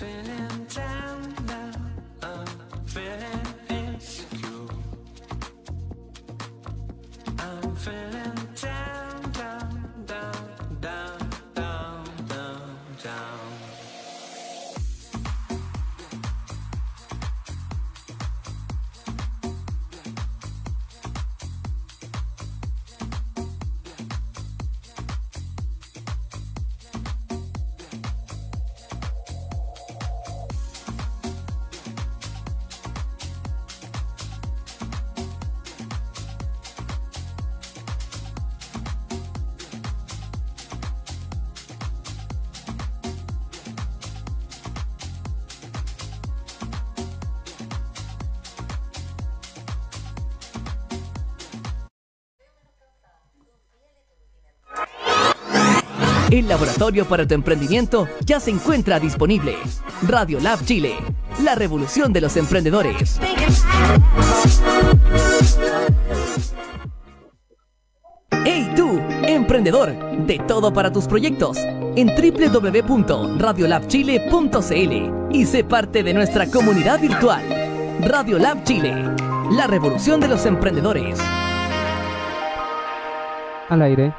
dancing El laboratorio para tu emprendimiento ya se encuentra disponible. Radio Lab Chile, la revolución de los emprendedores. ¡Hey tú, emprendedor! De todo para tus proyectos en www.radiolabchile.cl y sé parte de nuestra comunidad virtual. Radio Lab Chile, la revolución de los emprendedores. Al aire.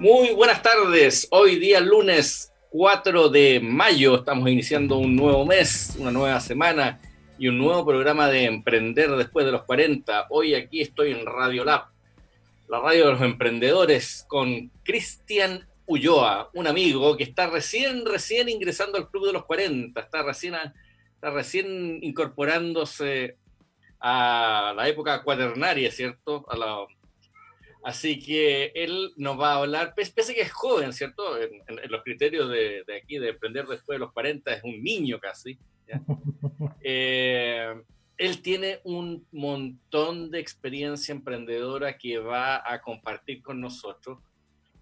Muy buenas tardes. Hoy día lunes 4 de mayo estamos iniciando un nuevo mes, una nueva semana y un nuevo programa de Emprender después de los 40. Hoy aquí estoy en Radio Lab, la radio de los emprendedores, con Cristian Ulloa, un amigo que está recién, recién ingresando al Club de los 40, está recién, está recién incorporándose a la época cuaternaria, ¿cierto? A la Así que él nos va a hablar, pese que es joven, ¿cierto? En, los criterios de, aquí, de emprender después de los 40, es un niño casi. Eh, él tiene un montón de experiencia emprendedora que va a compartir con nosotros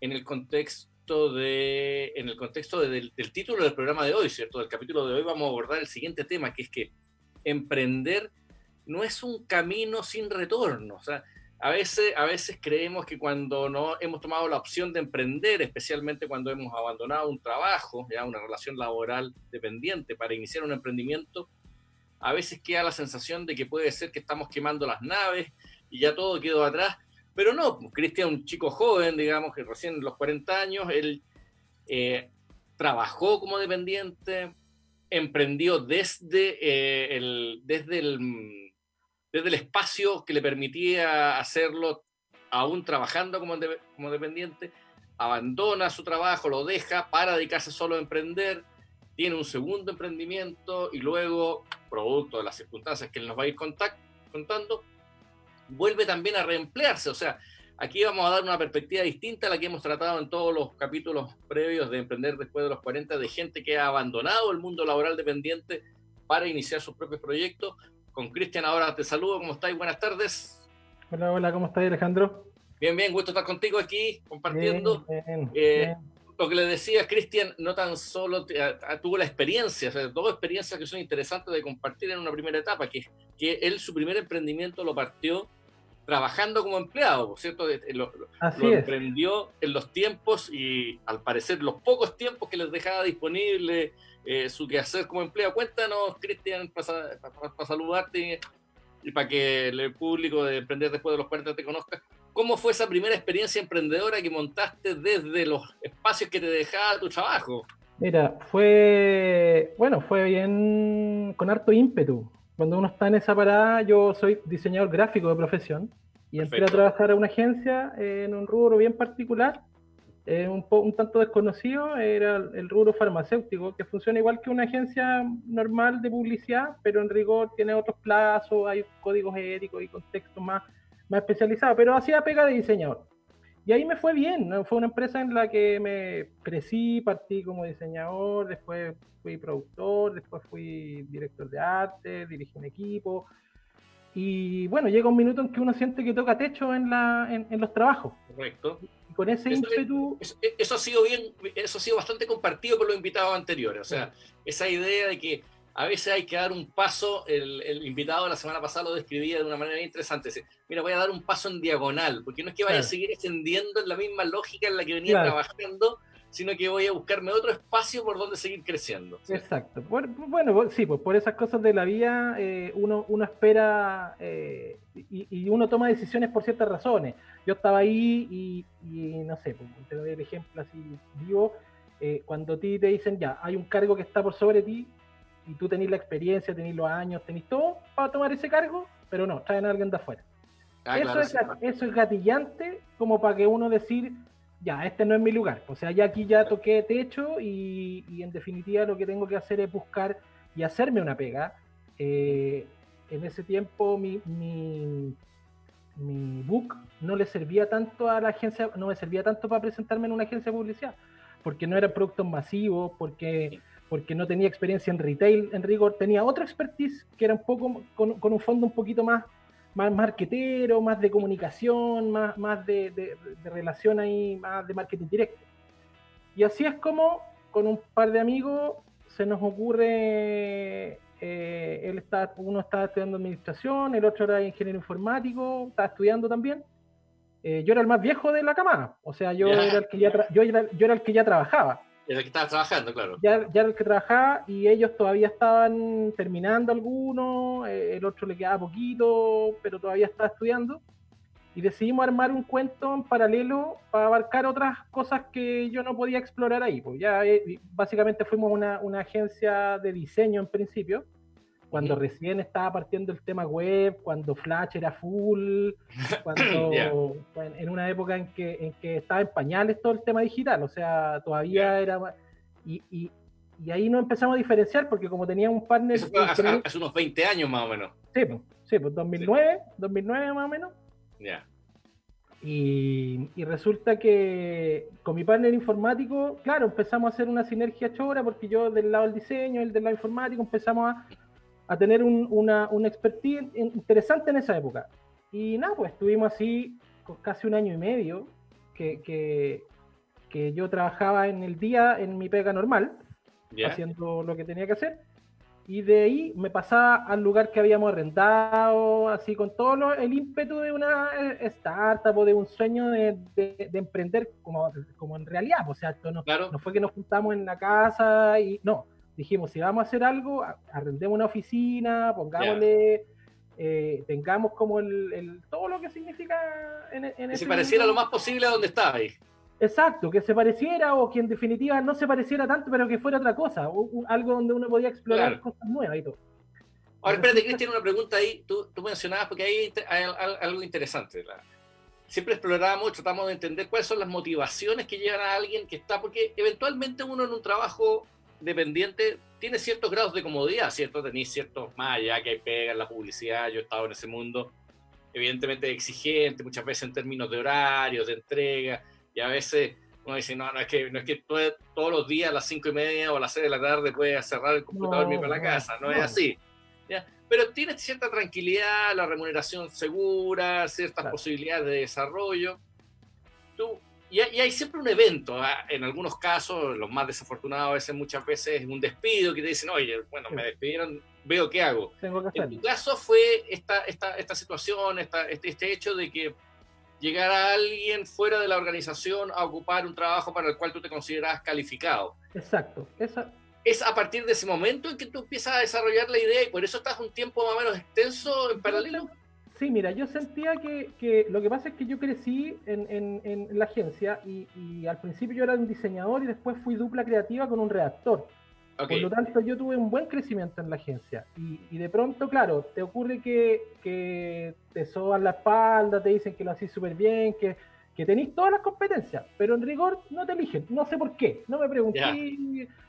en el contexto de, en el contexto del, del título del programa de hoy, ¿cierto? Del capítulo de hoy vamos a abordar el siguiente tema, que es que emprender no es un camino sin retorno. O sea, a veces, a veces creemos que cuando no hemos tomado la opción de emprender, especialmente cuando hemos abandonado un trabajo, ya una relación laboral dependiente para iniciar un emprendimiento, a veces queda la sensación de que puede ser que estamos quemando las naves y ya todo quedó atrás, pero no, pues, Cristian, un chico joven, digamos, que recién los 40 años, él eh, trabajó como dependiente, emprendió desde, eh, el, desde el desde el espacio que le permitía hacerlo, aún trabajando como, como dependiente, abandona su trabajo, lo deja para dedicarse solo a emprender, tiene un segundo emprendimiento y luego, producto de las circunstancias que él nos va a ir contando, vuelve también a reemplearse. O sea, aquí vamos a dar una perspectiva distinta a la que hemos tratado en todos los capítulos previos de Emprender después de los 40, de gente que ha abandonado el mundo laboral dependiente para iniciar sus propios proyectos, con Cristian ahora te saludo, ¿cómo estáis? Buenas tardes. Hola, hola, ¿cómo estás Alejandro? Bien, bien, gusto estar contigo aquí compartiendo. Eh, lo que le decía Cristian, no tan solo tuvo la experiencia, o sea, dos experiencias que son interesantes de compartir en una primera etapa, que, que él su primer emprendimiento lo partió trabajando como empleado, ¿cierto? Lo, lo emprendió en los tiempos y al parecer los pocos tiempos que les dejaba disponible eh, su quehacer como empleado. Cuéntanos, Cristian, para saludarte y para que el público de Emprender después de los 40 te conozca. ¿Cómo fue esa primera experiencia emprendedora que montaste desde los espacios que te dejaba tu trabajo? Mira, fue, bueno, fue bien con harto ímpetu. Cuando uno está en esa parada, yo soy diseñador gráfico de profesión y entré a trabajar a una agencia en un rubro bien particular un, un, tanto desconocido era el rubro farmacéutico, que funciona igual que una agencia normal de publicidad, pero en rigor tiene otros plazos, hay códigos éticos y contextos más, más especializados, pero hacía pega de diseñador. Y ahí me fue bien, fue una empresa en la que me crecí, partí como diseñador, después fui productor, después fui director de arte, dirigí un equipo. Y bueno, llega un minuto en que uno siente que toca techo en, la, en los trabajos. Correcto con ese eso, ímpetu. Eso, ha sido bien, eso ha sido bastante compartido por los invitados anteriores. O sea, esa idea de que a veces hay que dar un paso, el, invitado de la semana pasada lo describía de una manera interesante. Mira, voy a dar un paso en diagonal, porque no es que vaya a seguir extendiendo en la misma lógica en la que venía trabajando, sino que voy a buscarme otro espacio por donde seguir creciendo. Exacto. bueno, sí, pues por esas cosas de la vida eh, uno, uno espera eh, y, uno toma decisiones por ciertas razones. Yo estaba ahí y, no sé, pues, te doy el ejemplo así vivo, eh, cuando a ti te dicen ya, hay un cargo que está por sobre ti y tú tenés la experiencia, tenés los años, tenés todo para tomar ese cargo, pero no, traen a alguien de afuera. Ah, eso, es, eso es gatillante como para que uno decir, ya, este no es mi lugar. O sea, ya aquí ya toqué techo y, y en definitiva lo que tengo que hacer es buscar y hacerme una pega. Eh, en ese tiempo mi, mi, mi, book no le servía tanto a la agencia, no me servía tanto para presentarme en una agencia de publicidad, porque no eran productos masivos, porque, porque no tenía experiencia en retail, en rigor, tenía otra expertise que era un poco con, con un fondo un poquito más más marquetero, más de comunicación, más, más de, de, relación ahí, más de marketing directo. Y así es como con un par de amigos se nos ocurre, eh, él está, uno estaba estudiando administración, el otro era ingeniero informático, estaba estudiando también. Eh, yo era el más viejo de la camada, o sea, yo, era el que ya yo, yo era el que ya trabajaba. El que estaba trabajando, claro. Ya, ya era el que trabajaba y ellos todavía estaban terminando algunos, eh, el otro le quedaba poquito, pero todavía estaba estudiando. Y decidimos armar un cuento en paralelo para abarcar otras cosas que yo no podía explorar ahí. Pues ya eh, básicamente fuimos una, una agencia de diseño en principio cuando recién estaba partiendo el tema web, cuando Flash era full, cuando en una época en que, en que estaba en pañales todo el tema digital, o sea, todavía era... Y, y, y, ahí nos empezamos a diferenciar porque como tenía un partner... Eso fue hace, unos 20 años más o menos. Sí, pues, sí, pues 2009, 2009 más o menos. Ya. Y, y, resulta que con mi partner informático, claro, empezamos a hacer una sinergia chora porque yo del lado del diseño, él del lado informático, empezamos a a tener una, una expertise interesante en esa época. Y nada, pues estuvimos así casi un año y medio que, que, que yo trabajaba en el día en mi pega normal, haciendo lo que tenía que hacer. Y de ahí me pasaba al lugar que habíamos arrendado, así con todo el ímpetu de una eh, startup o de un sueño de, de, emprender como, como en realidad. O sea, esto no, no fue que nos juntamos en la casa y no, dijimos, si vamos a hacer algo, arrendemos una oficina, pongámosle, eh, tengamos como el, todo lo que significa en, en Que se pareciera lo más posible a donde estaba ahí. Exacto, que se pareciera o que en definitiva no se pareciera tanto, pero que fuera otra cosa, algo donde uno podía explorar cosas nuevas y todo. Ahora, espérate, Cristian, una pregunta ahí. Tú, tú, mencionabas, porque ahí hay, algo interesante. siempre exploramos, tratamos de entender cuáles son las motivaciones que llevan a alguien que está, porque eventualmente uno en un trabajo dependiente tiene ciertos grados de comodidad, ¿cierto? Tenéis ciertos más allá que hay pega en la publicidad, yo he estado en ese mundo, evidentemente exigente, muchas veces en términos de horarios, de entrega, y a veces uno dice, no, no es que, no es que todos los días a las cinco y media o a las seis de la tarde puedes cerrar el computador y irme para la casa, no, es así. ¿ya? Pero tienes cierta tranquilidad, la remuneración segura, ciertas posibilidades de desarrollo. Tú y, hay siempre un evento, ¿ah? en algunos casos, los más desafortunados, a veces, muchas veces, un despido que te dicen, oye, bueno, me despidieron, veo qué hago. en tu caso fue esta, esta, esta situación, esta, este, este hecho de que llegara alguien fuera de la organización a ocupar un trabajo para el cual tú te consideras calificado. Exacto. Esa... Es a partir de ese momento en que tú empiezas a desarrollar la idea y por eso estás un tiempo más o menos extenso en paralelo. Sí, mira, yo sentía que, que, lo que pasa es que yo crecí en, en, en la agencia y, y, al principio yo era un diseñador y después fui dupla creativa con un redactor. Por lo tanto, yo tuve un buen crecimiento en la agencia. Y, y de pronto, claro, te ocurre que, que te soban la espalda, te dicen que lo haces súper bien, que, que tenéis todas las competencias, pero en rigor no te eligen. No sé por qué. No me pregunté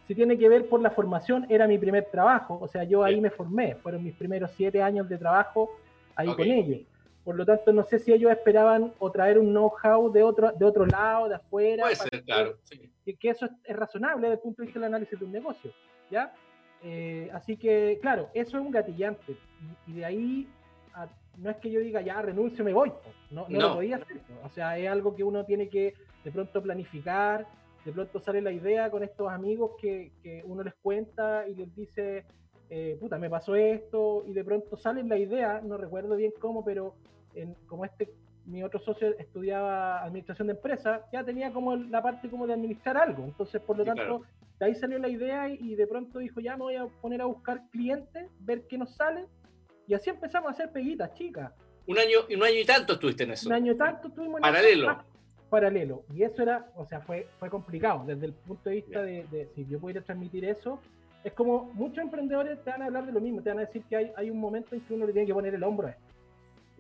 si tiene que ver por la formación. Era mi primer trabajo. O sea, yo ahí me formé. Fueron mis primeros siete años de trabajo ahí con ellos. Por lo tanto, no sé si ellos esperaban o traer un know-how de otro, de otro lado, de afuera. Puede ser, claro. Que, que, eso es, razonable desde el punto de vista del análisis de un negocio. ¿ya? Eh, así que, claro, eso es un gatillante. Y, de ahí, no es que yo diga, ya renuncio, me voy. No, no, lo podía hacer. O sea, es algo que uno tiene que de pronto planificar. De pronto sale la idea con estos amigos que, que uno les cuenta y les dice, eh, puta, me pasó esto, y de pronto sale la idea, no recuerdo bien cómo, pero en, como este mi otro socio estudiaba administración de empresas, ya tenía como la parte como de administrar algo. Entonces, por lo tanto, de ahí salió la idea y, de pronto dijo, ya me voy a poner a buscar clientes, ver qué nos sale. Y así empezamos a hacer peguitas, chicas. Un año, un año y tanto estuviste en eso. Un año y tanto estuvimos en Paralelo. paralelo. Y eso era, o sea, fue, fue complicado desde el punto de vista de, si yo pudiera transmitir eso. Es como muchos emprendedores te van a hablar de lo mismo, te van a decir que hay, hay un momento en que uno le tiene que poner el hombro a esto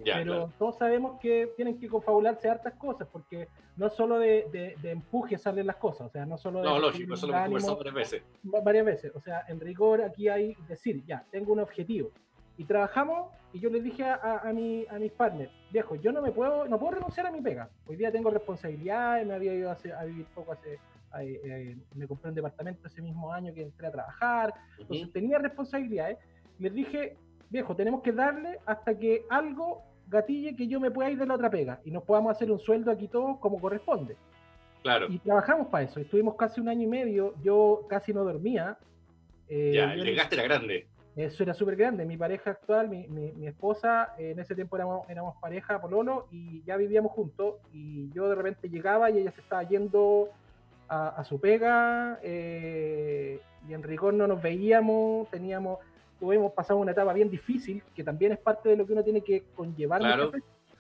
pero todos sabemos que tienen que confabularse hartas cosas, porque no solo de, de, empuje salen las cosas, o sea, no solo de... No, lógico, eso lo hemos conversado varias veces. Varias veces, o sea, en rigor aquí hay decir, ya, tengo un objetivo. Y trabajamos, y yo les dije a, a, mi, a mis partners, viejo, yo no me puedo, no puedo renunciar a mi pega. Hoy día tengo responsabilidades, me había ido a, vivir poco hace, eh, me compré un departamento ese mismo año que entré a trabajar, entonces tenía responsabilidades. Les dije, viejo, tenemos que darle hasta que algo gatille que yo me pueda ir de la otra pega y nos podamos hacer un sueldo aquí todos como corresponde. Claro. Y trabajamos para eso. Estuvimos casi un año y medio. Yo casi no dormía. Eh, ya, el desgaste era grande. Eso era súper grande. Mi pareja actual, mi, mi, esposa, en ese tiempo éramos, éramos pareja, Pololo, y ya vivíamos juntos. Y yo de repente llegaba y ella se estaba yendo a, su pega. Eh, y en rigor no nos veíamos. Teníamos hemos pasado una etapa bien difícil, que también es parte de lo que uno tiene que conllevar.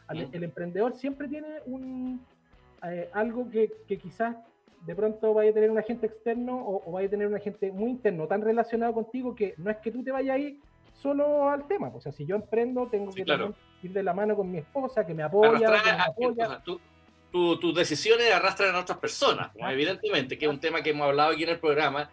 El, emprendedor siempre tiene un eh, algo que, quizás de pronto vaya a tener un agente externo o, vaya a tener un agente muy interno, tan relacionado contigo que no es que tú te vayas ahí solo al tema. O sea, si yo emprendo, tengo que ir de la mano con mi esposa, que me apoya. Tus decisiones arrastran a otras personas, evidentemente, que es un tema que hemos hablado aquí en el programa,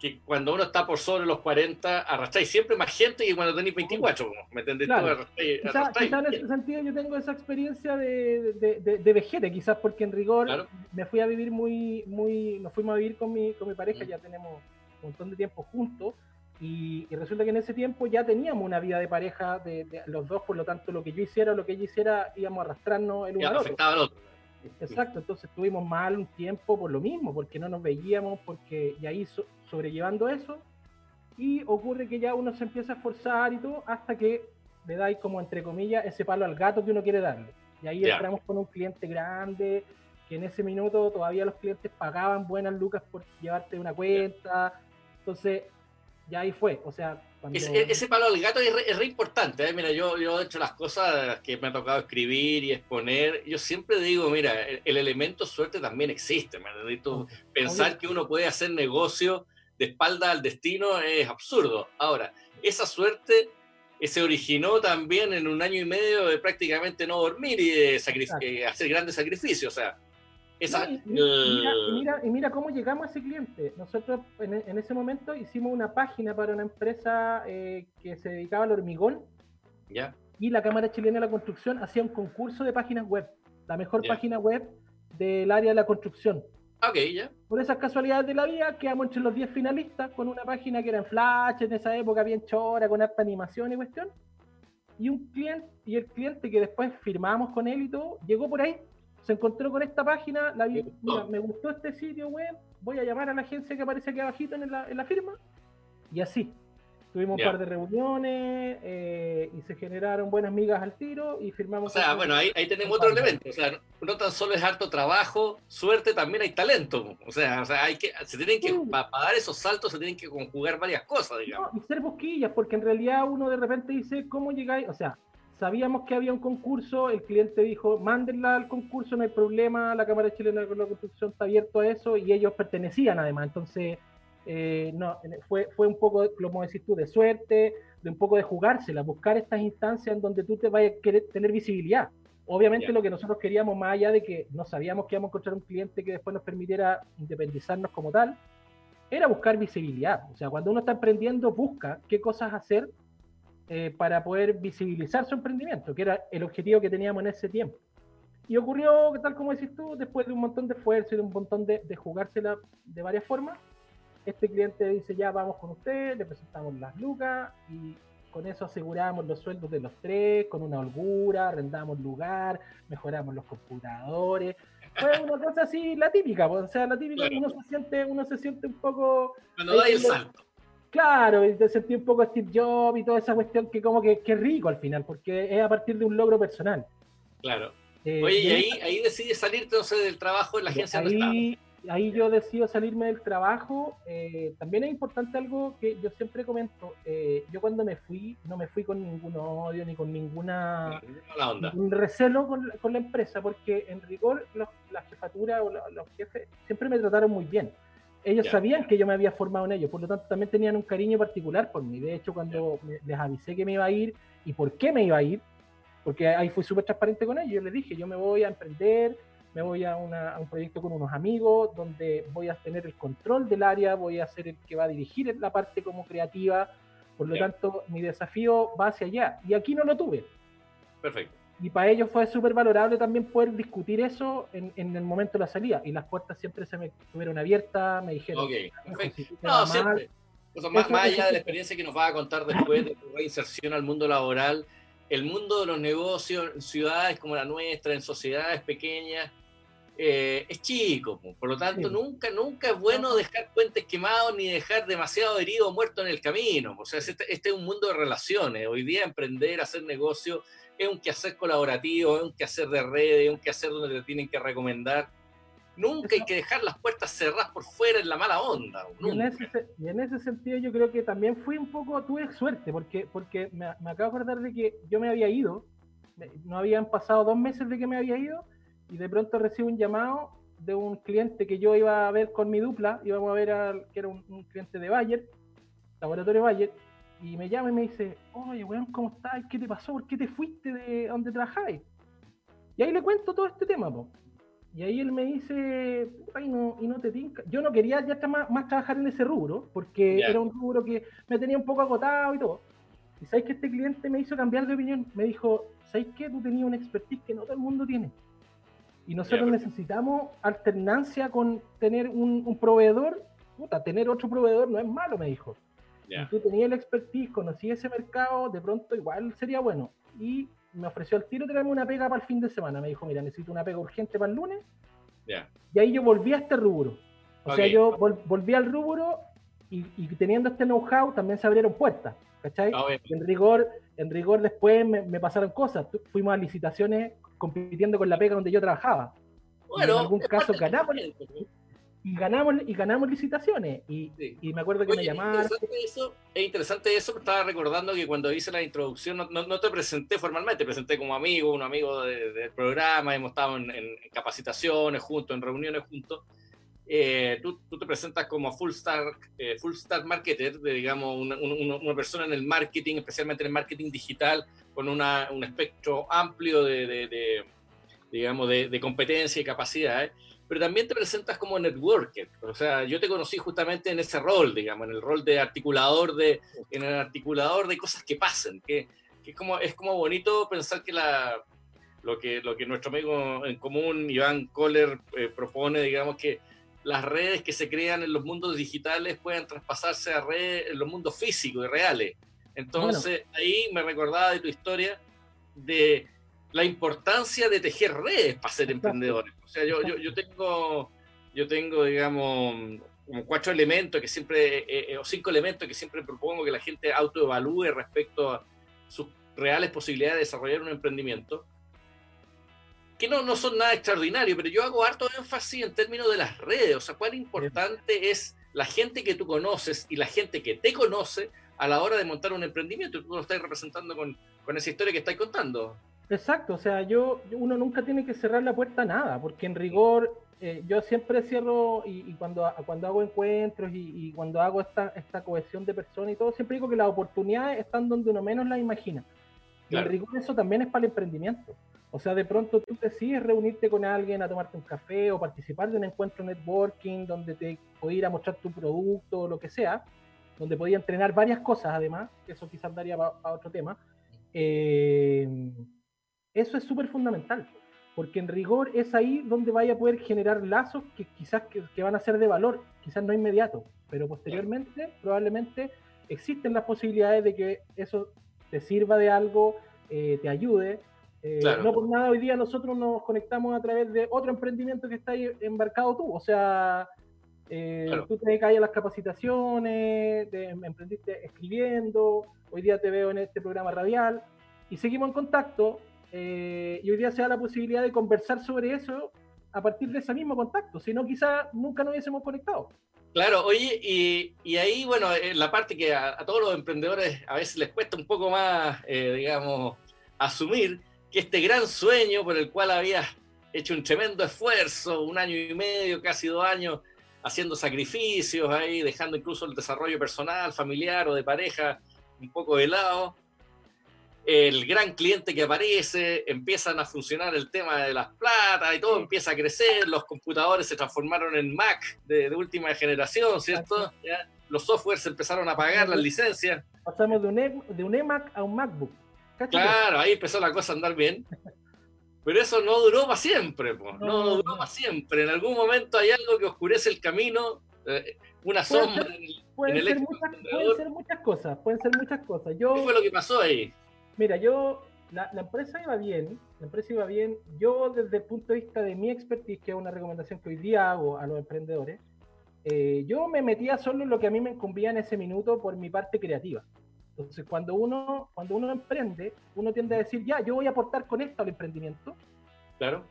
que cuando uno está por sobre los 40, arrastráis siempre más gente que cuando tenéis 24, ¿me entendés? Claro. Quizás en ese sentido yo tengo esa experiencia de, de, de, vejete, quizás porque en rigor me fui a vivir muy, muy, nos fuimos a vivir con mi, con mi pareja, ya tenemos un montón de tiempo juntos, y, resulta que en ese tiempo ya teníamos una vida de pareja de, los dos, por lo tanto lo que yo hiciera o lo que ella hiciera íbamos a arrastrarnos el uno al otro. Al otro. Exacto, entonces estuvimos mal un tiempo por lo mismo, porque no nos veíamos, porque y ahí sobrellevando eso, y ocurre que ya uno se empieza a esforzar y todo, hasta que le dais como entre comillas ese palo al gato que uno quiere darle. Y ahí entramos con un cliente grande, que en ese minuto todavía los clientes pagaban buenas lucas por llevarte una cuenta. Entonces, ya ahí fue. O sea, ese, palo al gato es re, importante. ¿eh? Mira, yo, yo he hecho las cosas que me ha tocado escribir y exponer. Yo siempre digo, mira, el, elemento suerte también existe. ¿me Pensar que uno puede hacer negocio de espalda al destino es absurdo. Ahora, esa suerte eh, se originó también en un año y medio de prácticamente no dormir y de hacer grandes sacrificios. O sea, y, mira, y, mira, cómo llegamos a ese cliente. Nosotros en, ese momento hicimos una página para una empresa eh, que se dedicaba al hormigón. ¿Ya? Y la Cámara Chilena de la Construcción hacía un concurso de páginas web. La mejor página web del área de la construcción. Ok, ya. Por esas casualidades de la vida, quedamos entre los 10 finalistas con una página que era en Flash, en esa época bien chora, con harta animación y cuestión. Y un cliente, y el cliente que después firmamos con él y todo, llegó por ahí, se encontró con esta página, la vi, me gustó este sitio web, voy a llamar a la agencia que aparece aquí abajito en la, en la firma. Y así, Tuvimos un par de reuniones eh, y se generaron buenas migas al tiro y firmamos. O sea, bueno, ahí, ahí tenemos otro elemento. O sea, no tan solo es harto trabajo, suerte, también hay talento. O sea, o sea hay que, se tienen que, para, dar esos saltos, se tienen que conjugar varias cosas, digamos. y ser busquillas, porque en realidad uno de repente dice, ¿cómo llegáis? O sea, sabíamos que había un concurso, el cliente dijo, mándenla al concurso, no hay problema, la Cámara Chilena de la Construcción está abierto a eso y ellos pertenecían además. Entonces eh, no, fue, fue un poco, como decís tú, de suerte, de un poco de jugársela, buscar estas instancias en donde tú te vayas a querer tener visibilidad. Obviamente lo que nosotros queríamos, más allá de que no sabíamos que íbamos a encontrar un cliente que después nos permitiera independizarnos como tal, era buscar visibilidad. O sea, cuando uno está emprendiendo, busca qué cosas hacer eh, para poder visibilizar su emprendimiento, que era el objetivo que teníamos en ese tiempo. Y ocurrió, tal como decís tú, después de un montón de esfuerzo y de un montón de, de jugársela de varias formas, este cliente dice, ya vamos con usted, le presentamos las lucas y con eso aseguramos los sueldos de los tres, con una holgura, arrendamos lugar, mejoramos los computadores. Fue una cosa así, la típica, pues, o sea, la típica, uno se siente, uno se siente un poco... Cuando da el salto. Claro, y te sentí un poco Steve Jobs y toda esa cuestión que como que, que rico al final, porque es a partir de un logro personal. Claro. Eh, Oye, y ahí, ahí decides salir entonces del trabajo en la agencia ahí, ahí yo decido salirme del trabajo. Eh, también es importante algo que yo siempre comento. Eh, yo cuando me fui, no me fui con ningún odio ni con ninguna ningún recelo con, con, la empresa, porque en rigor la jefatura o los, jefes siempre me trataron muy bien. Ellos sabían que yo me había formado en ellos, por lo tanto también tenían un cariño particular por mí. De hecho, cuando les avisé que me iba a ir y por qué me iba a ir, porque ahí fui súper transparente con ellos, yo les dije, yo me voy a emprender, me voy a, un proyecto con unos amigos donde voy a tener el control del área, voy a ser el que va a dirigir la parte como creativa, por lo tanto mi desafío va hacia allá. Y aquí no lo tuve. Perfecto. Y para ellos fue súper valorable también poder discutir eso en, el momento de la salida. Y las puertas siempre se me estuvieron abiertas, me dijeron... Ok, perfecto. No, siempre. más, allá de la experiencia que nos va a contar después de tu reinserción al mundo laboral, el mundo de los negocios en ciudades como la nuestra, en sociedades pequeñas, eh, es chico, por lo tanto nunca, nunca es bueno dejar puentes quemados ni dejar demasiado herido o muerto en el camino. O sea, este, este, es un mundo de relaciones. Hoy día emprender, hacer negocio, es un quehacer colaborativo, es un quehacer de redes, es un quehacer donde te tienen que recomendar. Nunca hay que dejar las puertas cerradas por fuera en la mala onda. Y en, ese, sentido yo creo que también fui un poco, tuve suerte, porque, porque me, me acabo de acordar de que yo me había ido, no habían pasado dos meses de que me había ido, y de pronto recibo un llamado de un cliente que yo iba a ver con mi dupla, íbamos a ver al, que era un, cliente de Bayer, laboratorio Bayer, y me llama y me dice, oye, weón, ¿cómo estás? ¿Qué te pasó? ¿Por qué te fuiste de donde trabajáis? Y ahí le cuento todo este tema, po. Y ahí él me dice, ay, no, y no te tinca. Yo no quería ya más, más trabajar en ese rubro, porque era un rubro que me tenía un poco agotado y todo. Y sabes que este cliente me hizo cambiar de opinión. Me dijo, ¿sabes qué? Tú tenías una expertise que no todo el mundo tiene. Y nosotros necesitamos alternancia con tener un, proveedor. Puta, tener otro proveedor no es malo, me dijo. Si tú tenías el expertise, conocías ese mercado, de pronto igual sería bueno. Y me ofreció al tiro tenerme una pega para el fin de semana. Me dijo, mira, necesito una pega urgente para el lunes. Y ahí yo volví a este rubro. O sea, yo volví al rubro y, teniendo este know-how también se abrieron puertas. ¿Cachai? Ah, en rigor, en rigor después me, me, pasaron cosas. Fuimos a licitaciones compitiendo con la pega donde yo trabajaba. Bueno, en algún caso ganamos y ganamos y ganamos licitaciones y, me acuerdo que me llamaron. Es interesante eso, estaba recordando que cuando hice la introducción no, te presenté formalmente, te presenté como amigo, un amigo del programa, hemos estado en, capacitaciones juntos, en reuniones juntos. Eh, tú, te presentas como full stack, eh, full stack marketer, de, digamos, una, una, persona en el marketing, especialmente en el marketing digital, con una, un espectro amplio de, de, digamos, de, competencia y capacidades, pero también te presentas como networker. O sea, yo te conocí justamente en ese rol, digamos, en el rol de articulador de, en el articulador de cosas que pasen, que, que es, como, es como bonito pensar que la, lo que, lo que nuestro amigo en común, Iván Kohler, eh, propone, digamos, que las redes que se crean en los mundos digitales puedan traspasarse a redes en los mundos físicos y reales. Entonces, ahí me recordaba de tu historia de la importancia de tejer redes para ser emprendedores. O sea, yo, yo, yo tengo, yo tengo, digamos, como cuatro elementos que siempre, eh, eh, o cinco elementos que siempre propongo que la gente autoevalúe respecto a sus reales posibilidades de desarrollar un emprendimiento, que no, no son nada extraordinario, pero yo hago harto énfasis en términos de las redes, o sea, cuán importante es la gente que tú conoces y la gente que te conoce a la hora de montar un emprendimiento. Tú lo estás representando con, con esa historia que estás contando. Exacto, o sea, yo uno nunca tiene que cerrar la puerta a nada, porque en rigor eh, yo siempre cierro y, cuando, cuando hago encuentros y, cuando hago esta, esta cohesión de personas y todo, siempre digo que las oportunidades están donde uno menos las imagina. Y en rigor eso también es para el emprendimiento. O sea, de pronto tú decides reunirte con alguien a tomarte un café o participar de un encuentro networking donde te puede ir a mostrar tu producto o lo que sea, donde podía entrenar varias cosas además, que eso quizás daría para otro tema. Eh, eso es súper fundamental, porque en rigor es ahí donde vaya a poder generar lazos que quizás que, van a ser de valor, quizás no inmediato, pero posteriormente probablemente existen las posibilidades de que eso te sirva de algo, eh, te ayude. Eh, no por nada hoy día nosotros nos conectamos a través de otro emprendimiento que está ahí embarcado tú, o sea, eh, Tú te caes a las capacitaciones, te emprendiste escribiendo, hoy día te veo en este programa radial y seguimos en contacto eh, y hoy día se da la posibilidad de conversar sobre eso a partir de ese mismo contacto, si no quizá nunca nos hubiésemos conectado. Claro, oye, y, ahí, bueno, la parte que a, todos los emprendedores a veces les cuesta un poco más, eh, digamos, asumir que este gran sueño por el cual habías hecho un tremendo esfuerzo, un año y medio, casi dos años, haciendo sacrificios ahí, dejando incluso el desarrollo personal, familiar o de pareja un poco de lado, el gran cliente que aparece, empiezan a funcionar el tema de las platas y todo empieza a crecer, los computadores se transformaron en Mac de, última generación, ¿cierto? Los softwares empezaron a pagar las licencias. Pasamos de un, e, de un eMac a un MacBook. Claro, ahí empezó la cosa a andar bien. Pero eso no duró para siempre, no, duró para siempre. En algún momento hay algo que oscurece el camino, eh, una sombra en el, pueden, ser muchas, pueden ser muchas cosas, pueden ser muchas cosas. Yo, ¿Qué fue lo que pasó ahí? Mira, yo, la, empresa iba bien, la empresa iba bien. Yo, desde el punto de vista de mi expertise, que es una recomendación que hoy día hago a los emprendedores, eh, yo me metía solo en lo que a mí me incumbía en ese minuto por mi parte creativa. Entonces, cuando uno, cuando uno emprende, uno tiende a decir, ya, yo voy a aportar con esto al emprendimiento. Claro.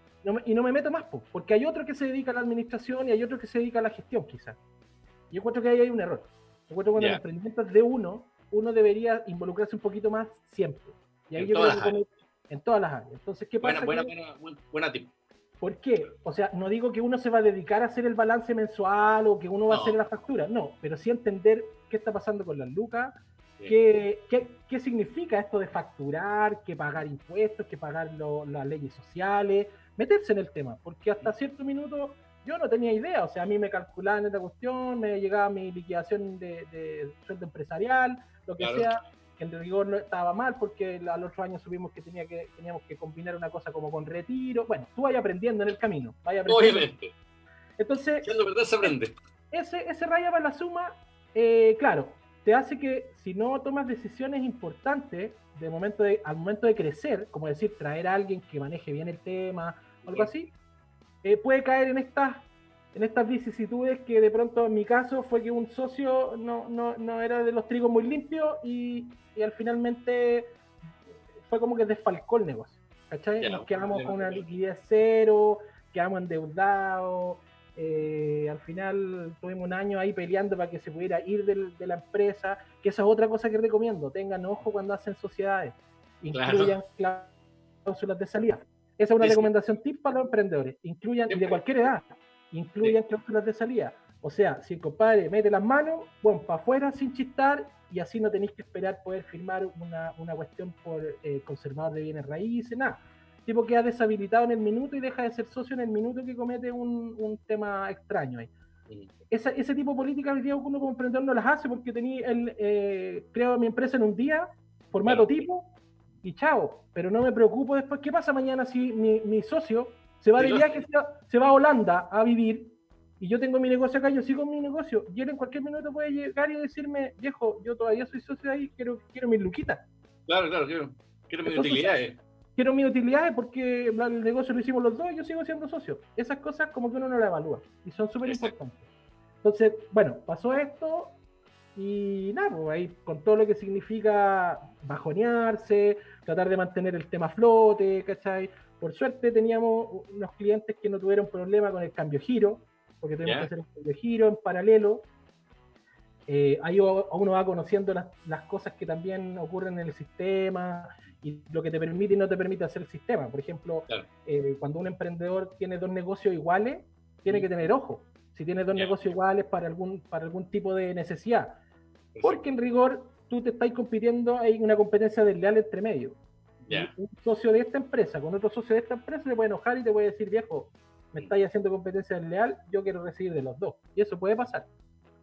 y no me meto más, porque hay otro que se dedica a la administración y hay otro que se dedica a la gestión, quizás. Yo encuentro que ahí hay un error. Yo encuentro cuando el emprendimiento es de uno, uno debería involucrarse un poquito más siempre. Y ahí en, todas las áreas. en todas las áreas. Entonces, ¿qué pasa? Buena, buena, buena, tip. ¿Por qué? O sea, no digo que uno se va a dedicar a hacer el balance mensual o que uno va a hacer la factura, no, pero sí entender qué está pasando con las lucas, qué, qué, qué, significa esto de facturar, que pagar impuestos, que pagar las leyes sociales, meterse en el tema, porque hasta cierto minuto yo no tenía idea, o sea, a mí me calculaban esta cuestión, me llegaba mi liquidación de, sueldo empresarial, lo que sea, que en rigor no estaba mal porque al otro año supimos que, tenía que teníamos que combinar una cosa como con retiro, bueno, tú vayas aprendiendo en el camino, vaya aprendiendo. Obviamente. Entonces, verdad se aprende. Ese, ese raya para la suma, eh, claro, te hace que si no tomas decisiones importantes de momento de, al momento de crecer, como decir, traer a alguien que maneje bien el tema, o algo así, eh, puede caer en estas en estas vicisitudes que de pronto en mi caso fue que un socio no, no, no era de los trigos muy limpios y, y, al finalmente fue como que desfalcó el negocio. ¿Cachai? Nos quedamos con una liquidez cero, quedamos endeudados. Eh, al final tuvimos un año ahí peleando para que se pudiera ir de la empresa, que esa es otra cosa que recomiendo, tengan ojo cuando hacen sociedades, incluyan cláusulas de salida. Esa es una recomendación tip para los emprendedores. Incluyan, de cualquier edad, incluyan cláusulas de salida. O sea, si el compadre mete las manos, bueno, para afuera sin chistar y así no tenéis que esperar poder firmar una, una cuestión por eh, conservador de bienes raíces, nada. Tipo queda deshabilitado en el minuto y deja de ser socio en el minuto que comete un, un tema extraño ahí. Esa, ese tipo de políticas hoy día uno como emprendedor no las hace porque tenía el, eh, creo mi empresa en un día, formato tipo, y chao. Pero no me preocupo después. ¿Qué pasa mañana si mi, socio se va de viaje, se va a Holanda a vivir y yo tengo mi negocio acá, yo sigo mi negocio y él en cualquier minuto puede llegar y decirme, viejo, yo todavía soy socio ahí, quiero, quiero mis luquitas. Claro, claro, quiero, quiero mis utilidades. Quiero mis utilidades porque el negocio lo hicimos los dos y yo sigo siendo socio. Esas cosas como que uno no las evalúa y son súper importantes. Entonces, bueno, pasó esto, y nada, pues ahí con todo lo que significa bajonearse, tratar de mantener el tema a flote, ¿cachai? Por suerte teníamos unos clientes que no tuvieron problema con el cambio giro, porque tuvimos que hacer un cambio giro en paralelo. Eh, ahí uno va conociendo las, cosas que también ocurren en el sistema y lo que te permite y no te permite hacer el sistema. Por ejemplo, eh, cuando un emprendedor tiene dos negocios iguales, tiene que tener ojo. Si tiene dos negocios iguales para algún, para algún tipo de necesidad porque en rigor tú te estás compitiendo, hay una competencia desleal entre medio. Un socio de esta empresa con otro socio de esta empresa se puede enojar y te puede decir, viejo, me estáis haciendo competencia desleal, yo quiero recibir de los dos. Y eso puede pasar.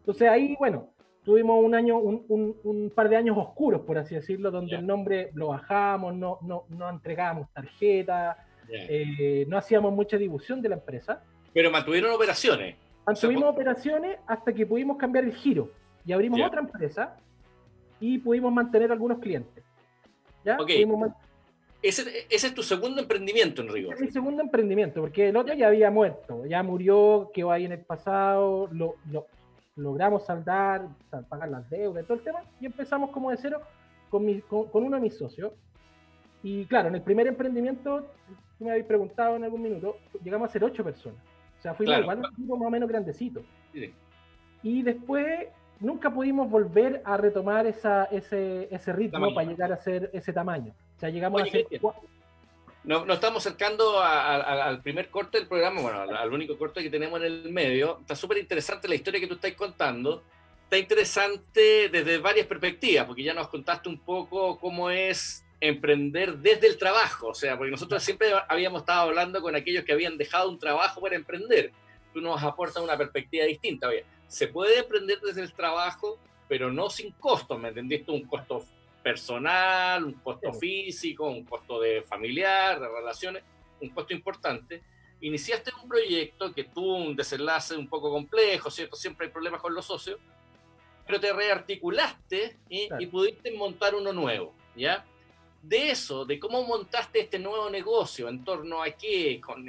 Entonces ahí, bueno, tuvimos un año, un, un, par de años oscuros, por así decirlo, donde el nombre lo bajamos, no, no, no entregábamos tarjeta, eh, no hacíamos mucha difusión de la empresa. Pero mantuvieron operaciones. Mantuvimos operaciones hasta que pudimos cambiar el giro y abrimos otra empresa y pudimos mantener algunos clientes. ¿ya? Ese, es tu segundo emprendimiento, en rigor. Es mi segundo emprendimiento, porque el otro ya había muerto, ya murió, quedó ahí en el pasado, lo, logramos saldar, pagar las deudas, todo el tema, y empezamos como de cero con, mi, con, uno de mis socios. Y claro, en el primer emprendimiento, tú me habéis preguntado en algún minuto, llegamos a ser ocho personas. O sea, fuimos igual un equipo más o menos grandecito. Y después nunca pudimos volver a retomar esa, ese, ese ritmo para llegar a ser ese tamaño. O sea, llegamos a ser... Nos, estamos acercando al primer corte del programa, bueno, al, único corte que tenemos en el medio. Está súper interesante la historia que tú estás contando. Está interesante desde varias perspectivas, porque ya nos contaste un poco cómo es emprender desde el trabajo. O sea, porque nosotros siempre habíamos estado hablando con aquellos que habían dejado un trabajo para emprender. Tú nos aportas una perspectiva distinta. Oye, se puede emprender desde el trabajo, pero no sin costos, ¿me entendiste? Un costo personal, un costo físico, un costo de familiar, de relaciones, un costo importante. Iniciaste un proyecto que tuvo un desenlace un poco complejo, ¿cierto? Siempre hay problemas con los socios, pero te rearticulaste y pudiste montar uno nuevo, ¿ya? De eso, de cómo montaste este nuevo negocio, en torno a qué, con,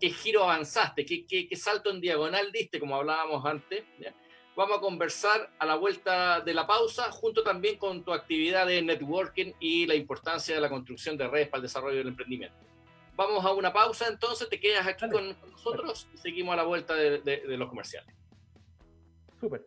qué giro avanzaste, qué, qué, salto en diagonal diste, como hablábamos antes, ¿ya? vamos a conversar a la vuelta de la pausa, junto también con tu actividad de networking y la importancia de la construcción de redes para el desarrollo del emprendimiento. Vamos a una pausa, entonces te quedas aquí con, nosotros y seguimos a la vuelta de, los comerciales. Súper.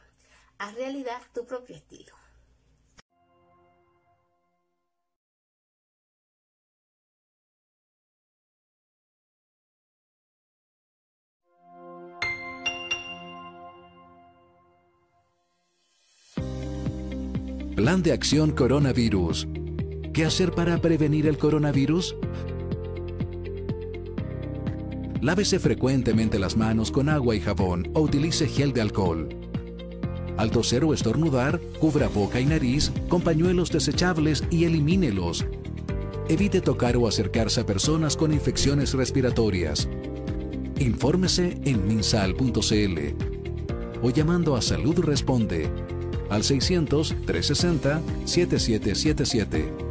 Haz realidad tu propio estilo. Plan de Acción Coronavirus. ¿Qué hacer para prevenir el coronavirus? Lávese frecuentemente las manos con agua y jabón o utilice gel de alcohol. Al toser o estornudar, cubra boca y nariz con pañuelos desechables y elimínelos. Evite tocar o acercarse a personas con infecciones respiratorias. Infórmese en minsal.cl o llamando a Salud Responde al 600-360-7777. ¿Cómo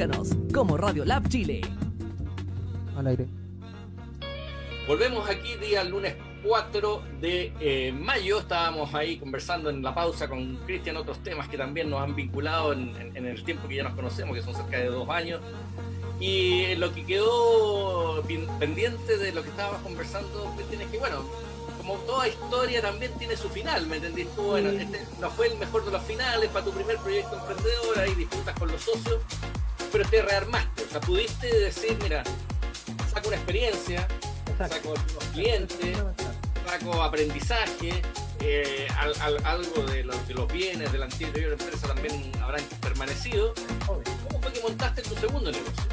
Búscanos como Radio Lab Chile. Al aire. Volvemos aquí día lunes 4 de eh, mayo. Estábamos ahí conversando en la pausa con Cristian otros temas que también nos han vinculado en, en, el tiempo que ya nos conocemos, que son cerca de dos años. Y lo que quedó pendiente de lo que estábamos conversando, Cristian, es que, bueno, como toda historia también tiene su final, ¿me entendiste? Bueno, este no fue el mejor de los finales para tu primer proyecto emprendedor, ahí disputas con los socios, pero te rearmaste, o sea, pudiste decir, mira, saco una experiencia, saco unos clientes, saco aprendizaje, eh, algo de los, de los, bienes de la anterior empresa también habrán permanecido. ¿Cómo fue que montaste tu segundo negocio?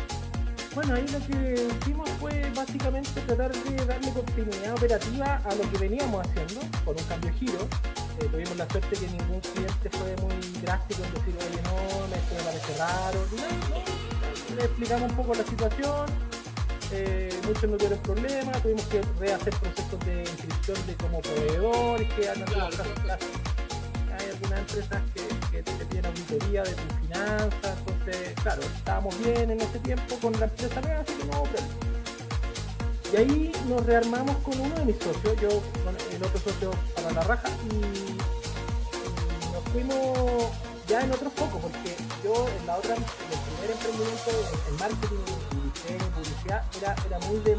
Bueno, ahí lo que hicimos fue básicamente tratar de darle continuidad operativa a lo que veníamos haciendo, con un cambio de giro. Eh, tuvimos la suerte que ningún cliente fue muy drástico en decir, oye, no, esto me parece raro. Le explicamos un poco la situación, eh, muchos no tuvieron problemas, tuvimos que rehacer procesos de inscripción de como proveedores, que han hay algunas empresas que, te piden auditoría de tu finanzas, entonces, claro, estábamos bien en ese tiempo con la empresa nueva, así que no hubo Y ahí nos rearmamos con uno de mis socios, yo con el otro socio para la raja, y, nos fuimos ya en otros focos, porque yo en la otra, en el primer emprendimiento, en marketing diseño, publicidad, era, era muy de,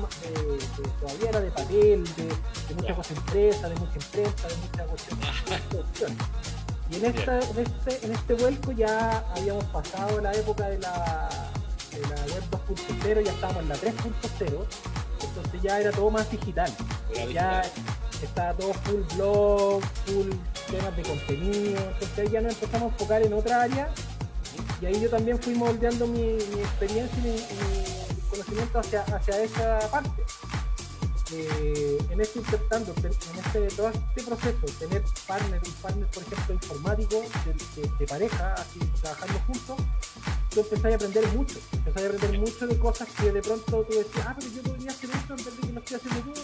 todavía era de papel, de, muchas cosas empresas, de mucha empresa, de muchas cuestiones. Y en, esta, en, este, en este vuelco ya habíamos pasado la época de la, de la web 2.0, ya estábamos en la 3.0, entonces ya era todo más digital. Ya estaba todo full blog, full temas de contenido, entonces ahí ya nos empezamos a enfocar en otra área y ahí yo también fui moldeando mi, experiencia y mi, conocimiento hacia, hacia esa parte. Eh, en este intentando, en este, todo este proceso, tener partners, un partner, por ejemplo, informático, de, pareja, así trabajando juntos, tú empezás a aprender mucho, empezás a aprender mucho de cosas que de pronto tú decías, ah, pero yo podría hacer esto en vez de que lo estoy haciendo tú,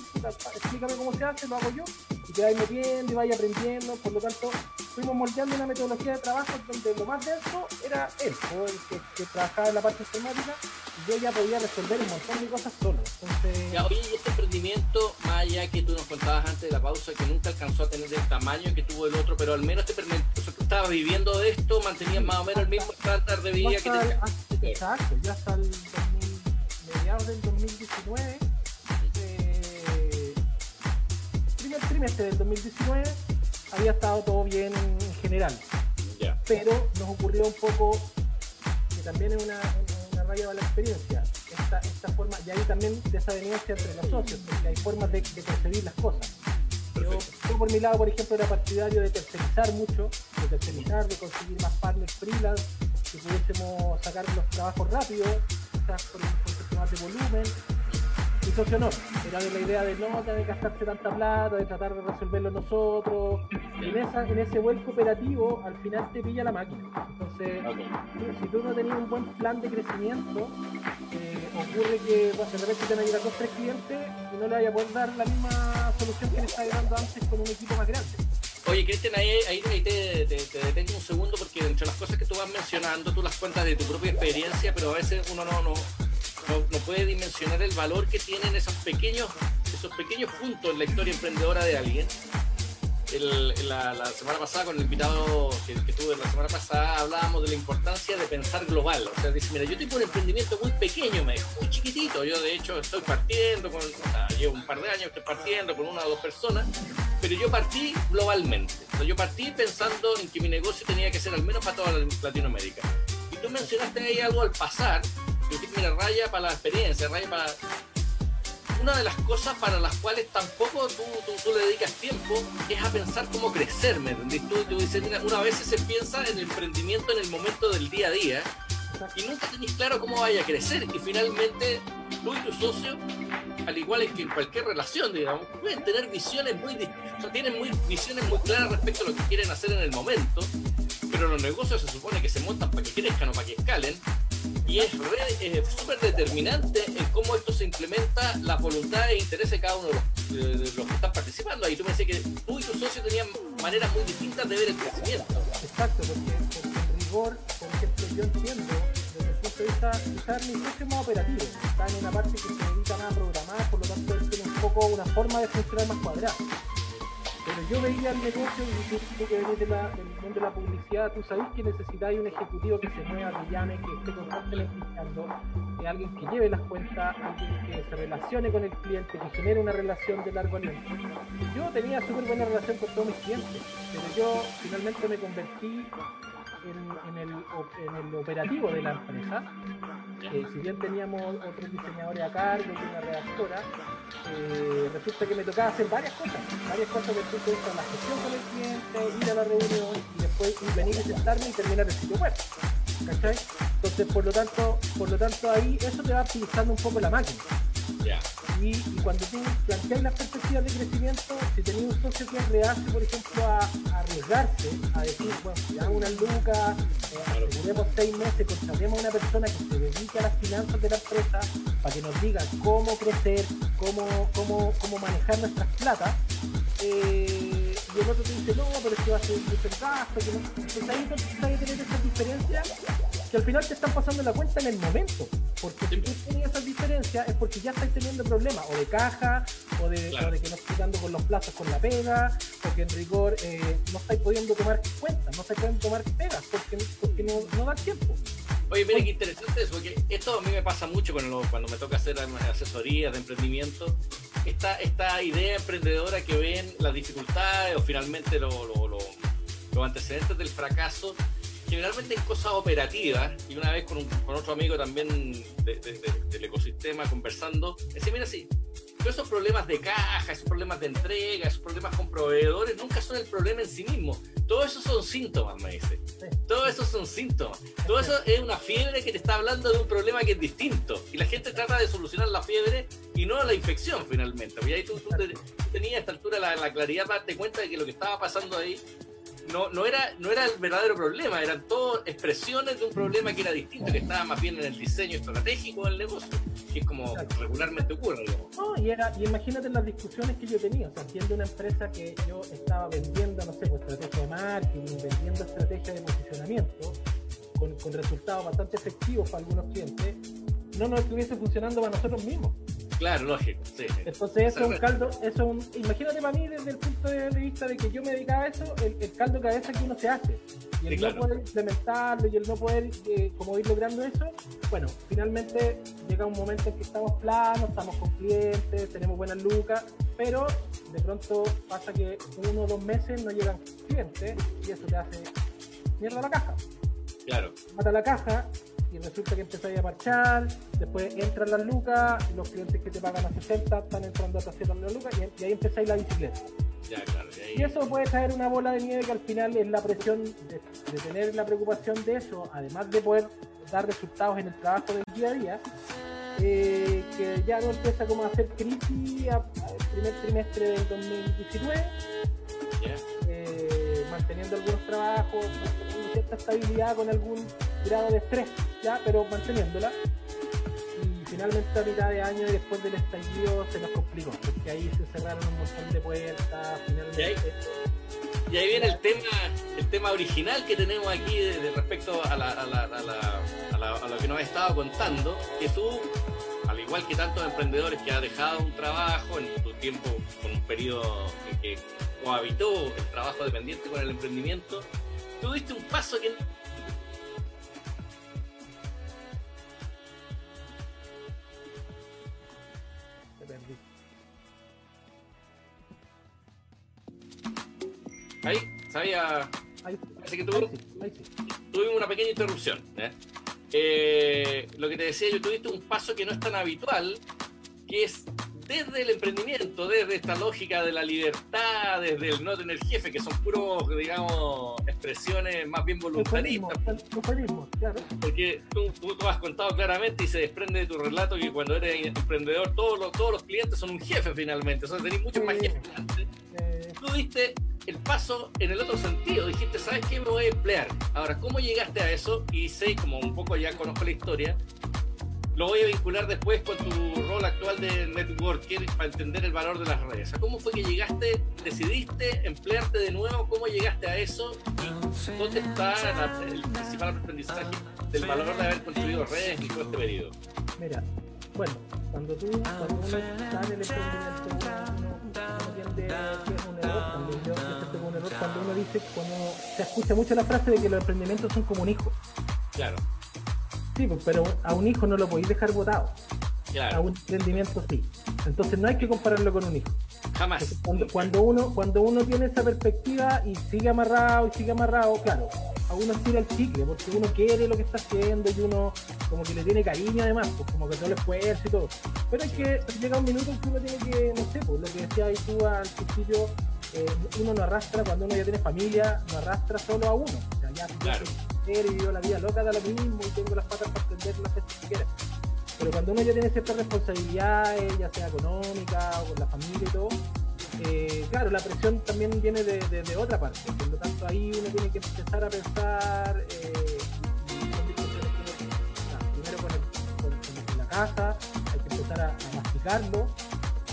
explícame cómo se hace, lo hago yo, y te vas metiendo y vas aprendiendo, por lo tanto, fuimos moldeando una metodología de trabajo donde lo más denso era él, el que, trabajaba en la parte informática, yo ya podía resolver un montón de cosas solo. Entonces, ya, oye, este emprendimiento, más allá que tú nos contabas antes de la pausa, que nunca alcanzó a tener el tamaño que tuvo el otro, pero al menos te permitió, o sea, tú estabas viviendo de esto, mantenías más o menos el mismo estándar de vida que te... Exacto, ya hasta el 2000, mediados del 2019, eh, primer trimestre del 2019, había estado todo bien en general. Pero nos ocurrió un poco, que también es una, una raya de la experiencia, esta, esta forma, y ahí también desaveniencia entre los socios, porque hay formas de, de concebir las cosas. Yo, por mi lado, por ejemplo, era partidario de tercerizar mucho, de tercerizar, de conseguir más partners freelance, que pudiésemos sacar los trabajos rápido, quizás por un más de volumen, y socio no, era de la idea de no que gastarse tanta plata, de tratar de resolverlo nosotros. En, esa, en ese vuelco operativo, al final te pilla la máquina. Entonces, si tú no tenías un buen plan de crecimiento, eh, ocurre que de repente te van a llegar dos tres clientes y no le vaya a poder dar la misma solución que le estaba dando antes con un equipo más grande. Oye, Cristian, ahí, ahí, te, te, te, detengo un segundo porque entre las cosas que tú vas mencionando, tú las cuentas de tu propia experiencia, pero a veces uno no, no, no, puede dimensionar el valor que tienen esos pequeños, esos pequeños puntos en la historia emprendedora de alguien. la, semana pasada con el invitado que, tuve la semana pasada hablábamos de la importancia de pensar global. O sea, dice, mira, yo tengo un emprendimiento muy pequeño, muy chiquitito. Yo de hecho estoy partiendo, con, llevo un par de años estoy partiendo con una o dos personas, pero yo partí globalmente. O sea, yo partí pensando en que mi negocio tenía que ser al menos para toda Latinoamérica. Y tú mencionaste ahí algo al pasar, mira, raya para la experiencia, raya para... Una de las cosas para las cuales tampoco tú, tú, le dedicas tiempo es a pensar cómo crecer, ¿me entendés? Tú, tú dices, mira, una vez se piensa en el emprendimiento en el momento del día a día y nunca tenés claro cómo vaya a crecer y finalmente tú y tu socio al igual que en cualquier relación, digamos, pueden tener visiones muy, o sea, tienen muy, visiones muy claras respecto a lo que quieren hacer en el momento, pero los negocios se supone que se montan para que crezcan o para que escalen, y es súper determinante en cómo esto se implementa la voluntad e interés de cada uno de los, que están participando. Ahí tú me decías que tú y tu socio tenían maneras muy distintas de ver el crecimiento. Exacto, porque, en rigor, por ejemplo, yo entiendo desde el punto de vista, quizás mi socio más operativo, está en una parte que se dedica más a programar, por lo tanto él tiene un poco una forma de funcionar más cuadrada. Pero yo veía el negocio y tú, que venís del mundo de la publicidad, tú sabes que necesitáis un ejecutivo que se mueva, que llame, que esté constantemente buscando, que alguien que lleve las cuentas, alguien que se relacione con el cliente, que genere una relación de largo aliento. Yo tenía súper buena relación con todos mis clientes, pero yo finalmente me convertí en, el, en, el, operativo de la empresa, si bien teníamos otros diseñadores a cargo y una redactora, eh, resulta que me tocaba hacer varias cosas, varias cosas desde el punto de vista de la gestión con el cliente, ir a la reunión y después venir y sentarme y terminar el sitio web. ¿Cachai? Entonces, por lo tanto, por lo tanto ahí eso te va optimizando un poco la máquina. Y, cuando tú planteas las perspectivas de crecimiento, si tenías un socio que es reacio, por ejemplo, a, arriesgarse, a decir, bueno, si hago una luca, eh, aseguremos seis meses, contratemos a una persona que se dedique a las finanzas de la empresa para que nos diga cómo crecer, cómo, cómo, cómo manejar nuestras plata, eh, y el otro te dice, no, pero es que va a ser mucho gasto, que no. Entonces ahí empiezas a tener esas diferencias que al final te están pasando la cuenta en el momento. Porque si tú tienes esas diferencias es porque ya estás teniendo problemas, o de caja, o de, que no estás dando con los plazos con la pega, o que en rigor eh, no estáis pudiendo tomar cuentas, no estáis pudiendo tomar pegas, porque, porque no, no da tiempo. Oye, mira qué interesante eso, porque esto a mí me pasa mucho cuando, cuando me toca hacer asesorías de emprendimiento. Esta, esta idea emprendedora que ven las dificultades o finalmente los antecedentes del fracaso generalmente en cosas operativas, y una vez con, con otro amigo también del ecosistema conversando, decía, mira, sí, todos esos problemas de caja, esos problemas de entrega, esos problemas con proveedores, nunca son el problema en sí mismo. Todo eso son síntomas, me dice. Todo eso son síntomas. Todo eso es una fiebre que te está hablando de un problema que es distinto. Y la gente trata de solucionar la fiebre y no la infección finalmente. Y ahí tú, tenías a esta altura la, la claridad para darte cuenta de que lo que estaba pasando ahí no, no, era, no era el verdadero problema, eran todas expresiones de un problema que era distinto, que estaba más bien en el diseño estratégico del negocio, que es como regularmente ocurre. No, y, era, y imagínate las discusiones que yo tenía, o sea, siendo una empresa que yo estaba vendiendo, no sé, pues, estrategia de marketing, vendiendo estrategia de posicionamiento, con, con resultados bastante efectivos para algunos clientes, no nos estuviese funcionando para nosotros mismos. Claro, lógico. Sí, Entonces eso es un caldo, eso un, imagínate para mí desde el punto de vista de que yo me dedicaba a eso, el, caldo de cabeza que uno se hace. Y el no poder implementarlo y el no poder eh, como ir logrando eso, bueno, finalmente llega un momento en que estamos planos, estamos con clientes, tenemos buenas lucas, pero de pronto pasa que uno o dos meses no llegan clientes y eso te hace mierda la caja. Claro. Mata la caja y resulta que empezáis a marchar, después entran las lucas, los clientes que te pagan a 60 están entrando a 300 lucas y, y ahí empezáis la bicicleta. y, eso puede traer una bola de nieve que al final es la presión de, tener la preocupación de eso, además de poder dar resultados en el trabajo del día a día, eh, que ya no empieza como a hacer crisis al primer trimestre del 2019, eh, manteniendo algunos trabajos, cierta estabilidad con algún grado de estrés, ¿ya? pero manteniéndola. Y finalmente a mitad de año y después del estallido se nos complicó, porque ahí se cerraron un montón de puertas, finalmente... Y ahí, viene el tema, el tema original que tenemos aquí de, respecto a, la, a, la, a, lo que nos has estado contando, que tú, al igual que tantos emprendedores que has dejado un trabajo en tu tiempo, con un periodo en que cohabitó el trabajo dependiente con el emprendimiento, tú diste un paso que Ahí, sabía. Ahí, Así que tuvimos una pequeña interrupción. ¿eh? Eh, lo que te decía, yo tuviste un paso que no es tan habitual, que es desde el emprendimiento, desde esta lógica de la libertad, desde el no tener jefe, que son puros, digamos, expresiones más bien voluntaristas. claro. Porque tú, tú, has contado claramente y se desprende de tu relato que cuando eres emprendedor todos los, todos los clientes son un jefe finalmente, o sea, tenés muchos más jefes. Tú diste el paso en el otro sentido. Dijiste, ¿sabes qué? Me voy a emplear. Ahora, ¿cómo llegaste a eso? Y sé, como un poco ya conozco la historia, lo voy a vincular después con tu rol actual de networker para entender el valor de las redes. ¿Cómo fue que llegaste, decidiste emplearte de nuevo? ¿Cómo llegaste a eso? ¿Y dónde está el principal aprendizaje del valor de haber construido redes en todo este periodo? Mira, bueno, cuando tú, cuando uno está en el emprendimiento, uno, uno tiende error cuando uno dice, cuando se escucha mucho la frase de que los emprendimientos son como un hijo. Claro. Sí, pues, pero a un hijo no lo podéis dejar votado. Claro. A un emprendimiento sí. Entonces no hay que compararlo con un hijo. Jamás. Cuando, cuando uno, cuando uno tiene esa perspectiva y sigue amarrado y sigue amarrado, claro, a uno tira el chicle, porque uno quiere lo que está haciendo y uno como que le tiene cariño además, pues como que todo el esfuerzo y todo. Pero es que llega un minuto en que uno tiene que, no sé, pues lo que decía ahí tú al principio, eh, uno no arrastra, cuando uno ya tiene familia, no arrastra solo a uno. O sea, ya Claro. y vivo la vida loca da lo mismo y tengo las patas para entender las veces que quiera. Pero cuando uno ya tiene ciertas responsabilidades, ya sea económica o con la familia y todo, eh, claro, la presión también viene de, de- de otra parte. Por lo tanto, ahí uno tiene que empezar a pensar eh, primero con, el- con- con la casa, hay que empezar a, a masticarlo,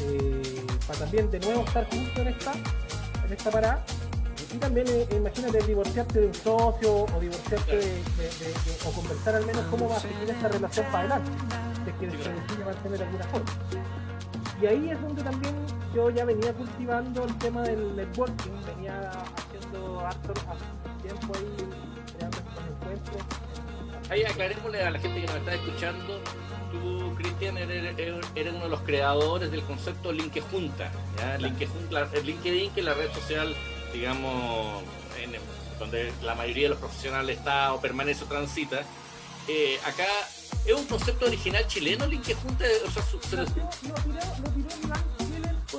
eh, para también de nuevo estar juntos en esta, en esta parada. Y también eh, imagínate divorciarte de un socio o divorciarte de, de- de- de- o conversar al menos cómo va a seguir esta relación para adelante, si es que se decide mantener de alguna forma. Y ahí es donde también yo ya venía cultivando el tema del networking, venía haciendo harto tiempo ahí, creando estos encuentros. Ahí aclarémosle a la gente que nos está escuchando. Tú, Cristian, eres, eres- uno de los creadores del concepto Linke Junta. ¿ya? El LinkedIn, que es la red social, digamos, en- donde la mayoría de los profesionales está o permanece o transita. Eh, acá es un concepto original chileno, Linke Junta. O sea, su- se- Lo tiró, lo tiró, lo tiró Iván con,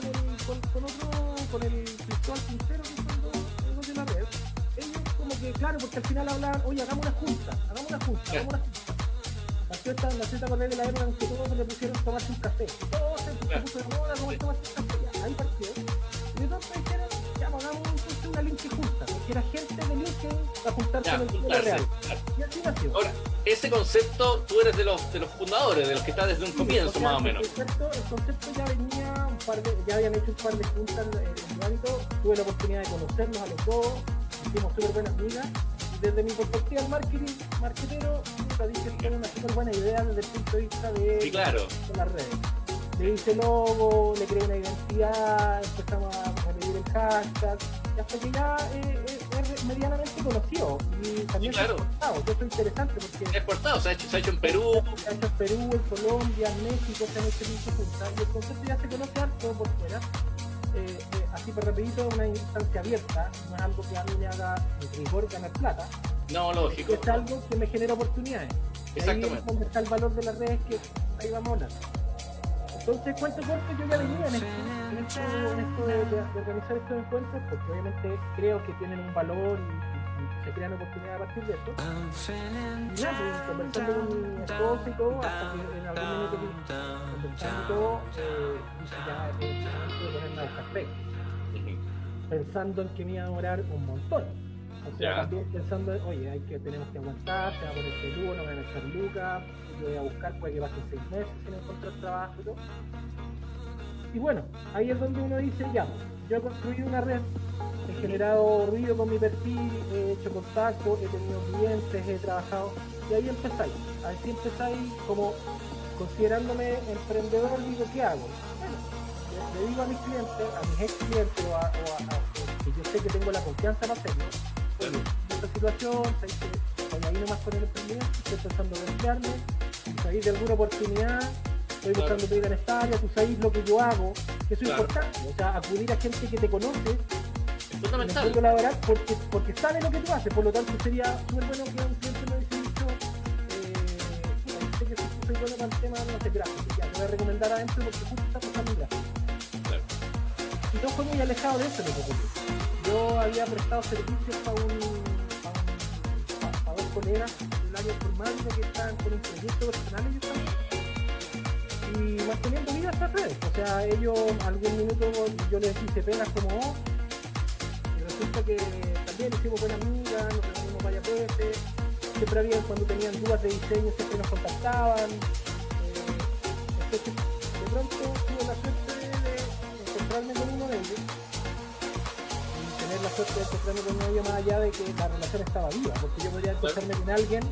el, con, con otro, con el Cristóbal Quintero, que los de la red. Ellos como que, claro, porque al final hablaban, oye, hagamos una junta, hagamos una junta, hagamos una junta. Nació esta, nació esta correa de la época en que todos se le pusieron tomarse un café. Todos se, se puso de moda como tomarse un café. Ya, ahí partió. Y entonces dijeron, ya, pues, hagamos entonces una link junta, porque era gente de LinkedIn a juntarse ya, en el mundo real. Claro. Y así nació. Ahora, ese concepto, tú eres de los, de los fundadores, de los que está desde un comienzo, sea, más o el menos. concepto, el concepto ya venía un par de, ya habían hecho un par de juntas en el ámbito, tuve la oportunidad de conocerlos a los dos, hicimos súper buenas amigas, y desde mi perspectiva el marketing, marketero, nunca dije que era una súper buena idea desde el punto de vista de, Sí, claro. de las redes. Le hice logo, le creé una identidad, empezamos a repetir el hashtag, y hasta que ya eh, eh, es medianamente conocido, y también Sí, claro. se ha exportado, que es interesante porque Exportado, se ha hecho, se ha hecho en Perú. se ha hecho en Perú, en Colombia, en México, se han hecho muchas juntas y el concepto ya se conoce harto por fuera. Eh, eh, así por rapidito, una instancia abierta, no es algo que a mí me haga rigor ganar plata, No, lógico. es algo que me genera oportunidades. Ahí es Exactamente. donde está el valor de las redes que ahí vamos a hablar. Entonces, cuento corto, yo ya venía en esto, en esto, en esto de, de- de organizar estos encuentros, porque obviamente creo que tienen un valor y se crean oportunidades a partir de esto. Y nada, pues, conversando con mi esposa y todo, hasta que en algún minuto que conversando todo, eh, dije ya es momento de ponerme a buscar pega, pensando en que me iba a demorar un montón. O sea, Ya. también pensando, oye, hay que, tenemos que aguantar, se va a poner peludo, no me van a echar lucas, yo voy a buscar, puede que pasen seis meses sin encontrar trabajo y todo. Y bueno, ahí es donde uno dice, ya, yo he construido una red, he generado ruido con mi perfil, he hecho contacto, he tenido clientes, he trabajado, y ahí empezáis. Así empezáis como considerándome emprendedor, digo, ¿qué hago? Bueno, le, digo a mis clientes, a mis ex clientes o a, o que yo sé que tengo la confianza para hacerlo, oye, esta situación, sabéis ahí nomás con el emprendimiento, estoy pensando en emplearme, de alguna oportunidad, estoy Claro. buscando pega en esta área, tú sabéis lo que yo hago, que eso es Claro. importante, o sea, acudir a gente que te conoce, Es en el fundamental. mundo laboral, porque, porque sabe lo que tú haces, por lo tanto sería súper bueno que un cliente me hubiese dicho, eh, "Mira, sé que soy, bueno para el tema, no sé, gráfico, ya, te voy a recomendar adentro porque justo está pasando gráfico. Claro. Y no fue muy alejado de eso lo que ocurrió. Yo había prestado servicios a un, a, a- a colegas del área informática que estaban con un proyecto personal ellos también. Y manteniendo vidas esas redes. O sea, ellos algún minuto yo les hice penas como vos. Y resulta que también hicimos buena amiga, nos reunimos varias veces, siempre había, cuando tenían dudas de diseño, siempre nos contactaban. Eh, entonces, de pronto tuve la suerte de encontrarme con uno de ellos y tener la suerte de encontrarme con uno de ellos más allá de que la relación estaba viva, porque yo podría encontrarme con alguien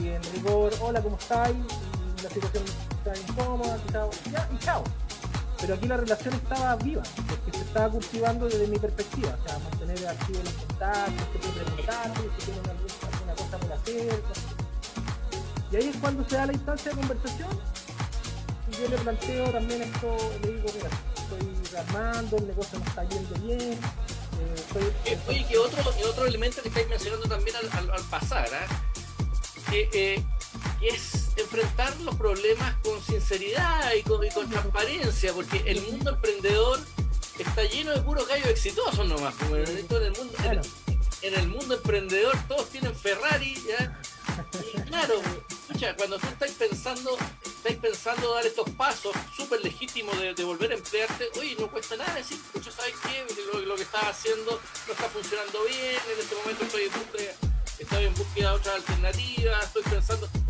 y en rigor, hola, ¿cómo estáis? La situación está incómoda, quizá, ya, y chao. Pero aquí la relación estaba viva, porque se estaba cultivando desde mi perspectiva, o sea, mantener activos los contactos, que puede preguntarte, si tienen alguna, cosa por hacer. Y ahí es cuando se da la instancia de conversación y yo le planteo también esto, le digo, mira, estoy armando, el negocio no está yendo bien. eh, Eh, Oye, que otro, que otro elemento que estáis mencionando también al, pasar, ¿ah? eh, que es enfrentar los problemas con sinceridad y con, y con transparencia, porque el mundo emprendedor está lleno de puros gallos exitosos nomás. como en, el mundo, en, el mundo emprendedor todos tienen Ferrari, ¿ya? Y claro, escucha, cuando tú estás pensando, estáis pensando dar estos pasos súper legítimos de, de volver a emplearte, oye, no cuesta nada decir, escucha, ¿sabes qué? Lo, lo que estás haciendo no está funcionando bien, en este momento estoy en búsqueda, estoy en búsqueda de otras alternativas, estoy pensando.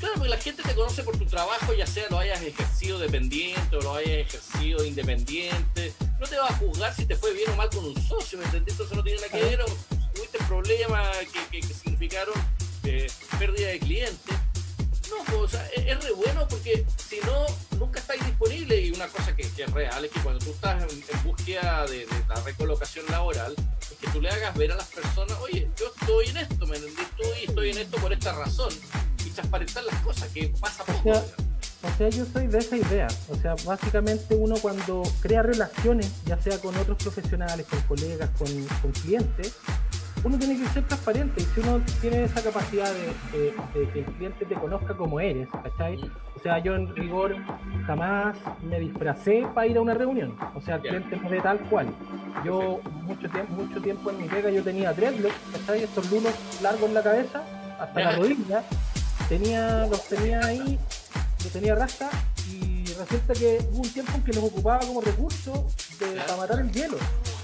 Claro, porque la gente te conoce por tu trabajo, ya sea lo hayas ejercido dependiente o lo hayas ejercido independiente. No te va a juzgar si te fue bien o mal con un socio, ¿me entendés? Entonces no tiene nada que ver, o tuviste problemas que, que- que significaron eh, pérdida de clientes. No, pues, o sea, es, es re bueno porque si no, nunca estáis disponibles. Y una cosa que, que es real es que cuando tú estás en, en búsqueda de, de la recolocación laboral, es que tú le hagas ver a las personas, oye, yo estoy en esto, ¿me entendés? Tú y estoy en esto por esta razón. Y transparentar las cosas, que pasa O poco. sea, digamos. O sea, yo soy de esa idea. O sea, básicamente uno cuando crea relaciones, ya sea con otros profesionales, con colegas, con, con clientes, uno tiene que ser transparente. Y si uno tiene esa capacidad de, de- de que el cliente te conozca como eres, ¿cachai? O sea, yo en rigor jamás me disfracé para ir a una reunión. O sea, el cliente me ve tal cual. Yo mucho tiempo, mucho tiempo en mi pega yo tenía dreadlocks, ¿cachai? Estos lulos largos en la cabeza, hasta la rodilla. Tenía, los tenía ahí yo tenía rasta y resulta que hubo un tiempo en que los ocupaba como recurso de, para matar el hielo.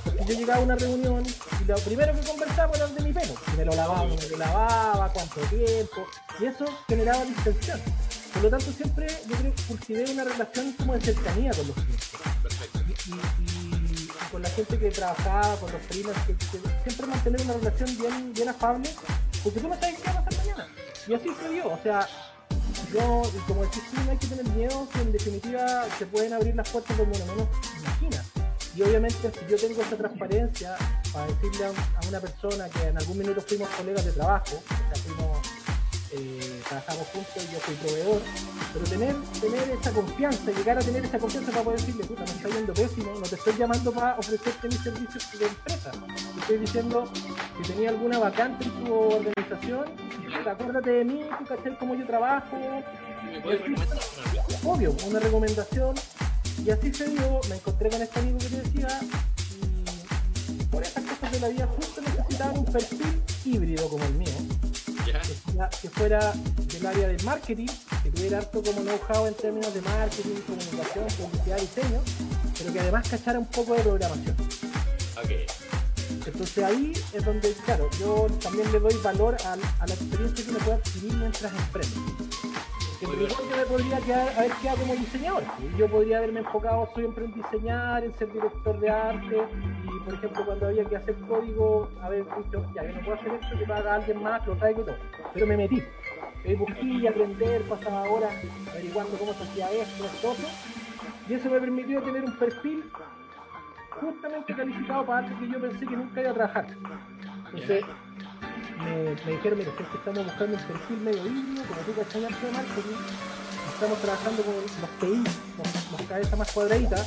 Porque yo llegaba a una reunión y lo primero que conversaba era de mi pelo. Si me lo lavaba, me lo lavaba, cuánto tiempo. Y eso generaba distensión. Por lo tanto, siempre yo creo que cultivé una relación como de cercanía con los clientes. Perfecto. Y, y- y con la gente que trabajaba, con los que, que siempre mantener una relación bien, bien afable, porque tú no sabes qué va a pasar mañana. Y así se dio, o sea, yo, como decís tú, no hay que tener miedo, que en definitiva se pueden abrir las puertas como uno menos imagina. Y obviamente si yo tengo esa transparencia para decirle a, a una persona que en algún minuto fuimos colegas de trabajo, o sea, fuimos, eh, trabajamos juntos y yo soy proveedor, pero tener, tener esa confianza, llegar a tener esa confianza para poder decirle, puta, me está yendo pésimo, no te estoy llamando para ofrecerte mis servicios de empresa. Te estoy diciendo si tenía alguna vacante en tu organización, acuérdate de mí, tú cachai cómo yo trabajo, obvio, una recomendación. Y así se dio, me encontré con este amigo que te decía, y por esas cosas de la vida justo necesitaban un perfil híbrido como el mío, Que fuera, que fuera del área del marketing, que tuviera harto como know-how en términos de marketing, comunicación, publicidad, diseño, pero que además cachara un poco de programación. Ok. Entonces ahí es donde, claro, yo también le doy valor al- a, la experiencia que uno puede adquirir mientras emprende. Rigor yo me podría quedar, haber quedado como diseñador. Yo podría haberme enfocado siempre en diseñar, en ser director de arte. Y por ejemplo, cuando había que hacer código, haber dicho, ya, yo no puedo hacer esto, que lo haga alguien más, lo traigo y todo. Pero me metí. Eh, busqué aprender, pasaba horas averiguando cómo se hacía esto, esto. Y eso me permitió tener un perfil justamente calificado para algo que yo pensé que nunca iba a trabajar. Entonces, me, me dijeron, mira, es que estamos buscando un perfil medio híbrido, como tú cachai arte de marketing, estamos trabajando con los PI, los, los cabezas más cuadraditas,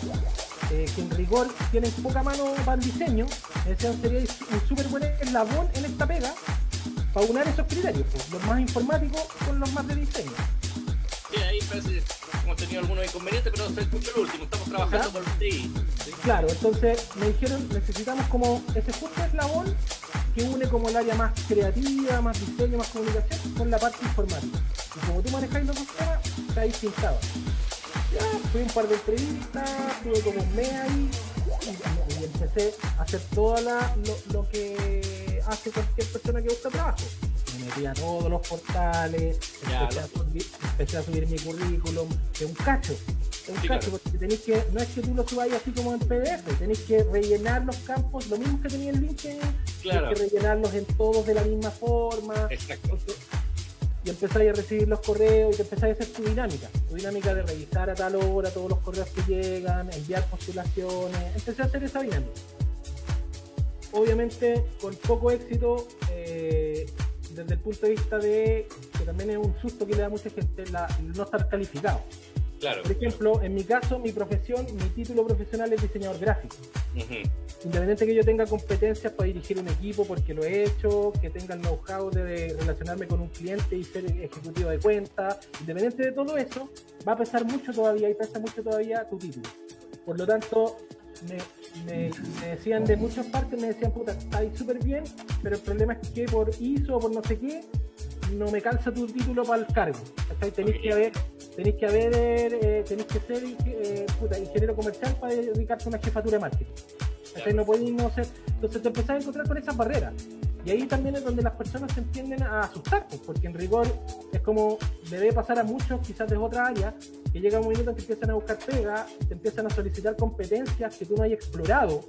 eh, que en rigor tienen poca mano para el diseño, decían sería un súper buen eslabón en esta pega para unar esos criterios, pues, los más informáticos con los más de diseño. Sí, ahí parece hemos tenido algunos inconvenientes, pero se escucha lo último. Estamos trabajando con ti. ¿sí? Claro, entonces me dijeron, necesitamos como ese justo eslabón que une como el área más creativa, más diseño, más comunicación, con la parte informática. Y como tú manejáis los dos temas, está ahí pintado. Ya, fui un par de entrevistas, tuve como un mes ahí, y, empecé a hacer todo lo, que hace cualquier persona que busca trabajo. Me metí a todos los portales, empecé, a subir, mi currículum, de un cacho. Un cacho, porque tenéis que, no es que tú lo subáis así como en PDF, tenéis que rellenar los campos, lo mismo que tenía el LinkedIn, claro. que rellenarlos en todos de la misma forma. Exacto y empezáis a recibir los correos y te empezáis a hacer tu dinámica, tu dinámica de revisar a tal hora todos los correos que llegan, enviar postulaciones, empecé a hacer esa dinámica. Obviamente con poco éxito eh, desde el punto de vista de que también es un susto que le da a mucha gente la, no estar calificado. Por ejemplo, en mi caso, mi profesión, mi título profesional es diseñador gráfico. Independiente que yo tenga competencias para dirigir un equipo porque lo he hecho, que tenga el know-how de relacionarme con un cliente y ser ejecutivo de cuenta, independiente de todo eso, va a pesar mucho todavía y pesa mucho todavía tu título. Por lo tanto, me, decían de muchas partes, me decían, puta, está ahí súper bien, pero el problema es que por ISO o por no sé qué, no me calza tu título para el cargo. Tenéis que haber, tenéis que haber, eh, tenéis que ser eh, ingeniero comercial para dedicarte a una jefatura de marketing. No podéis no ser. Entonces te empezás a encontrar con esas barreras. Y ahí también es donde las personas se entienden a asustar, pues, porque en rigor es como debe pasar a muchos, quizás de otra área, que llega un momento en que empiezan a buscar pega, te empiezan a solicitar competencias que tú no hayas explorado,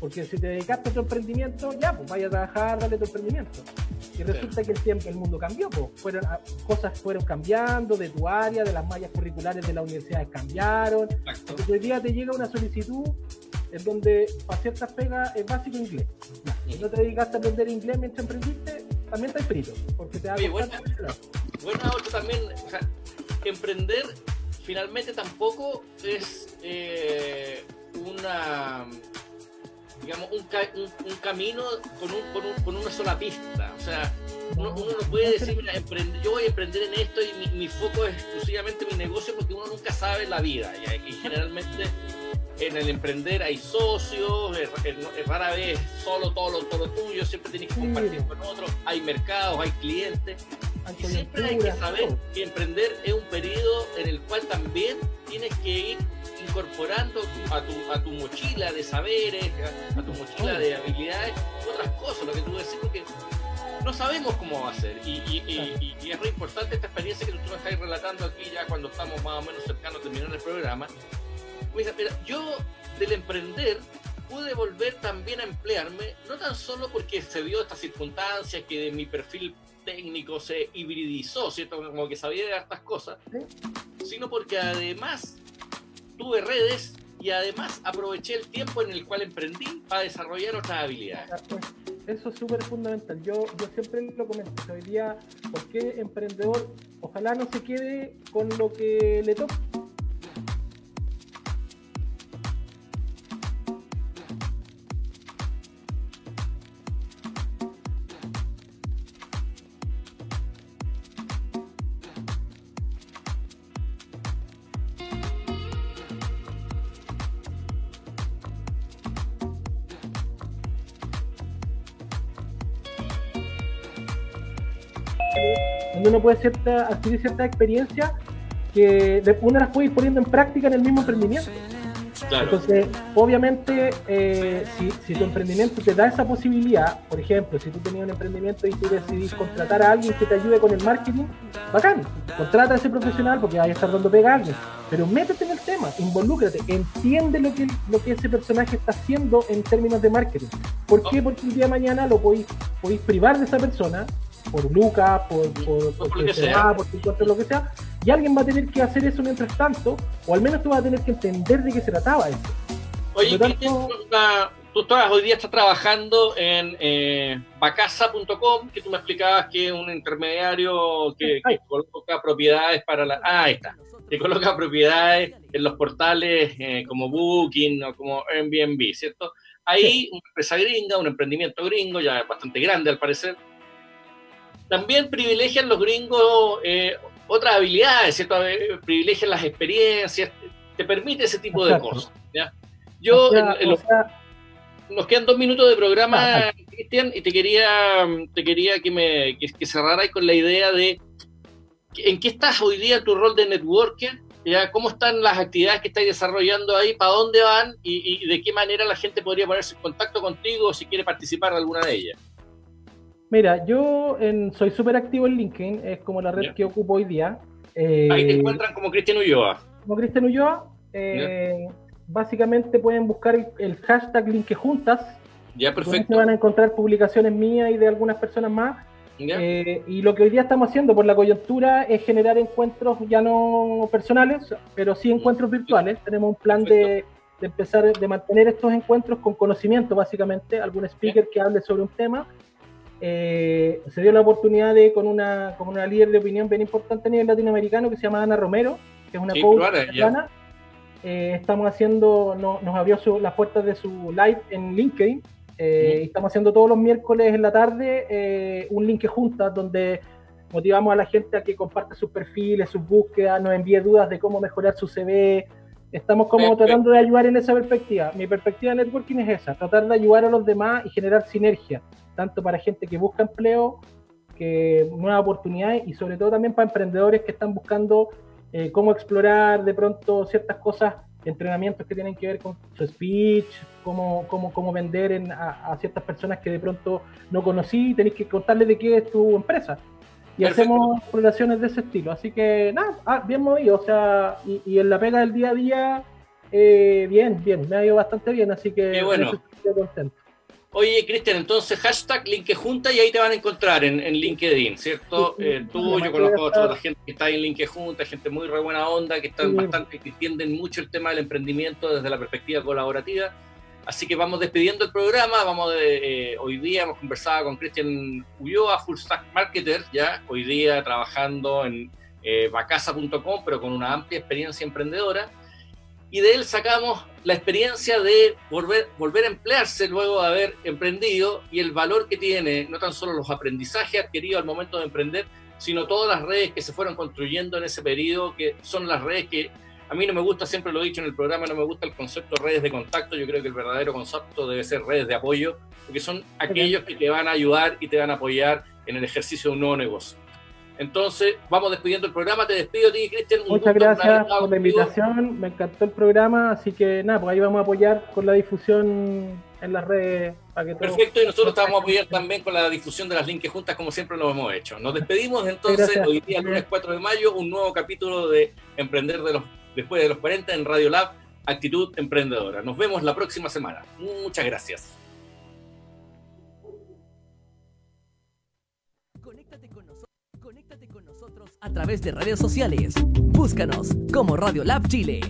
porque si te dedicaste a tu emprendimiento, ya, pues vaya a trabajar, dale tu emprendimiento. Y resulta que el tiempo, el mundo cambió, pues fueron, ah, cosas fueron cambiando de tu área, de las mallas curriculares de las universidades cambiaron. Entonces hoy día te llega una solicitud en donde para ciertas pegas es básico inglés. Si no te dedicaste a aprender inglés mientras emprendiste, también está escrito, porque te da bueno, bueno, también, o sea, emprender finalmente tampoco es eh, una digamos, un, un, camino con, un, con, una sola pista. O sea, uno, no puede decir, mira, yo voy a emprender en esto y mi, foco es exclusivamente mi negocio porque uno nunca sabe la vida. Y, generalmente en el emprender hay socios, es, rara vez solo todo lo, todo tuyo, siempre tienes que compartir con otros, hay mercados, hay clientes. Y siempre hay que saber que emprender es un periodo en el cual también tienes que ir incorporando a tu, a tu mochila de saberes, a, tu mochila de habilidades, otras cosas, lo que tú decís, porque no sabemos cómo va a ser. Y, y, y, es muy importante esta experiencia que tú nos estás relatando aquí ya cuando estamos más o menos cercanos a terminar el programa. Mira, yo del emprender pude volver también a emplearme, no tan solo porque se dio esta circunstancia que de mi perfil técnico se hibridizó, ¿cierto? Como que sabía de estas cosas, sino porque además tuve redes y además aproveché el tiempo en el cual emprendí para desarrollar otras habilidades. Eso es súper fundamental. Yo, yo siempre lo comento. Hoy día, ¿por qué emprendedor? Ojalá no se quede con lo que le toca uno puede cierta, adquirir cierta experiencia que uno las puede ir poniendo en práctica en el mismo emprendimiento. Entonces, obviamente, eh, si, tu emprendimiento te da esa posibilidad, por ejemplo, si tú tenías un emprendimiento y tú decidís contratar a alguien que te ayude con el marketing, bacán, contrata a ese profesional porque vaya a estar dando pega a alguien, pero métete en el tema, involúcrate, entiende lo que, lo que ese personaje está haciendo en términos de marketing. ¿Por qué? Porque el día de mañana lo podéis, podéis privar de esa persona por Lucas, por, por, por, lo que sea, por lo que sea, y alguien va a tener que hacer eso mientras tanto, o al menos tú vas a tener que entender de qué se trataba eso. Oye, tú estás, hoy día estás trabajando en eh, bacasa.com, que tú me explicabas que es un intermediario que, coloca propiedades para la... Ah, ahí está. Que coloca propiedades en los portales eh, como Booking o como Airbnb, ¿cierto? Ahí una empresa gringa, un emprendimiento gringo, ya bastante grande al parecer, también privilegian los gringos eh, otras habilidades, ¿cierto? Privilegian las experiencias, te permite ese tipo de cosas. Yo, nos quedan dos minutos de programa, Cristian, y te quería, te quería que me que, cerraras con la idea de en qué estás hoy día tu rol de networker ¿ya? ¿Cómo están las actividades que estáis desarrollando ahí? ¿Para dónde van? Y, de qué manera la gente podría ponerse en contacto contigo si quiere participar de alguna de ellas? Mira, yo soy súper activo en LinkedIn, es como la red que ocupo hoy día. ahí te eh, encuentran como Cristian Ulloa. Como Cristian Ulloa. Eh, básicamente pueden buscar el, hashtag LinkedJuntas. Ya, perfecto. van a encontrar publicaciones mías y de algunas personas más. Eh, y lo que hoy día estamos haciendo por la coyuntura es generar encuentros ya no personales, pero sí encuentros virtuales. Tenemos un plan de, empezar, de mantener estos encuentros con conocimiento, básicamente, algún speaker que hable sobre un tema. Eh, se dio la oportunidad de, con una, con una líder de opinión bien importante a nivel latinoamericano que se llama Ana Romero, que es una coach eh, estamos haciendo, nos abrió las puertas de su live en LinkedIn. Eh, estamos haciendo todos los miércoles en la tarde eh, un link juntas donde motivamos a la gente a que comparte sus perfiles, sus búsquedas, nos envíe dudas de cómo mejorar su CV. Estamos como tratando de ayudar en esa perspectiva. Mi perspectiva de networking es esa, tratar de ayudar a los demás y generar sinergia, tanto para gente que busca empleo, que nuevas oportunidades y sobre todo también para emprendedores que están buscando eh, cómo explorar de pronto ciertas cosas entrenamientos que tienen que ver con su speech, cómo, cómo, cómo vender en, a, ciertas personas que de pronto no conocí, tenéis que contarles de qué es tu empresa. Y hacemos relaciones de ese estilo. Así que nada, ah, bien movido. O sea, y, en la pega del día a día, eh, bien, bien, me ha ido bastante bien. Así que bueno. estoy contento. Oye, Cristian, entonces hashtag Linkejunta y ahí te van a encontrar en, LinkedIn, ¿cierto? Eh, tú, yo conozco a toda la gente que está en Linkejunta, gente muy re buena onda, que están bastante, que entienden mucho el tema del emprendimiento desde la perspectiva colaborativa. Así que vamos despidiendo el programa, vamos de, eh, hoy día hemos conversado con Cristian Ulloa, Full Stack Marketer, ya, hoy día trabajando en eh, vacasa.com, pero con una amplia experiencia emprendedora. Y de él sacamos la experiencia de volver, volver a emplearse luego de haber emprendido y el valor que tiene no tan solo los aprendizajes adquiridos al momento de emprender, sino todas las redes que se fueron construyendo en ese periodo, que son las redes que a mí no me gusta, siempre lo he dicho en el programa, no me gusta el concepto de redes de contacto, yo creo que el verdadero concepto debe ser redes de apoyo, porque son aquellos que te van a ayudar y te van a apoyar en el ejercicio de un nuevo negocio. Entonces, vamos despidiendo el programa. Te despido a ti, Cristian. Muchas gracias por la invitación. Me encantó el programa. Así que nada, pues ahí vamos a apoyar con la difusión en las redes. Perfecto, y nosotros estamos a apoyar también con la difusión de las links juntas, como siempre lo hemos hecho. Nos despedimos entonces hoy día, lunes 4 de mayo, un nuevo capítulo de Emprender de los, después de los 40 en Radio Lab, Actitud Emprendedora. Nos vemos la próxima semana. Muchas gracias. a través de redes sociales. Búscanos como Radio Lab Chile.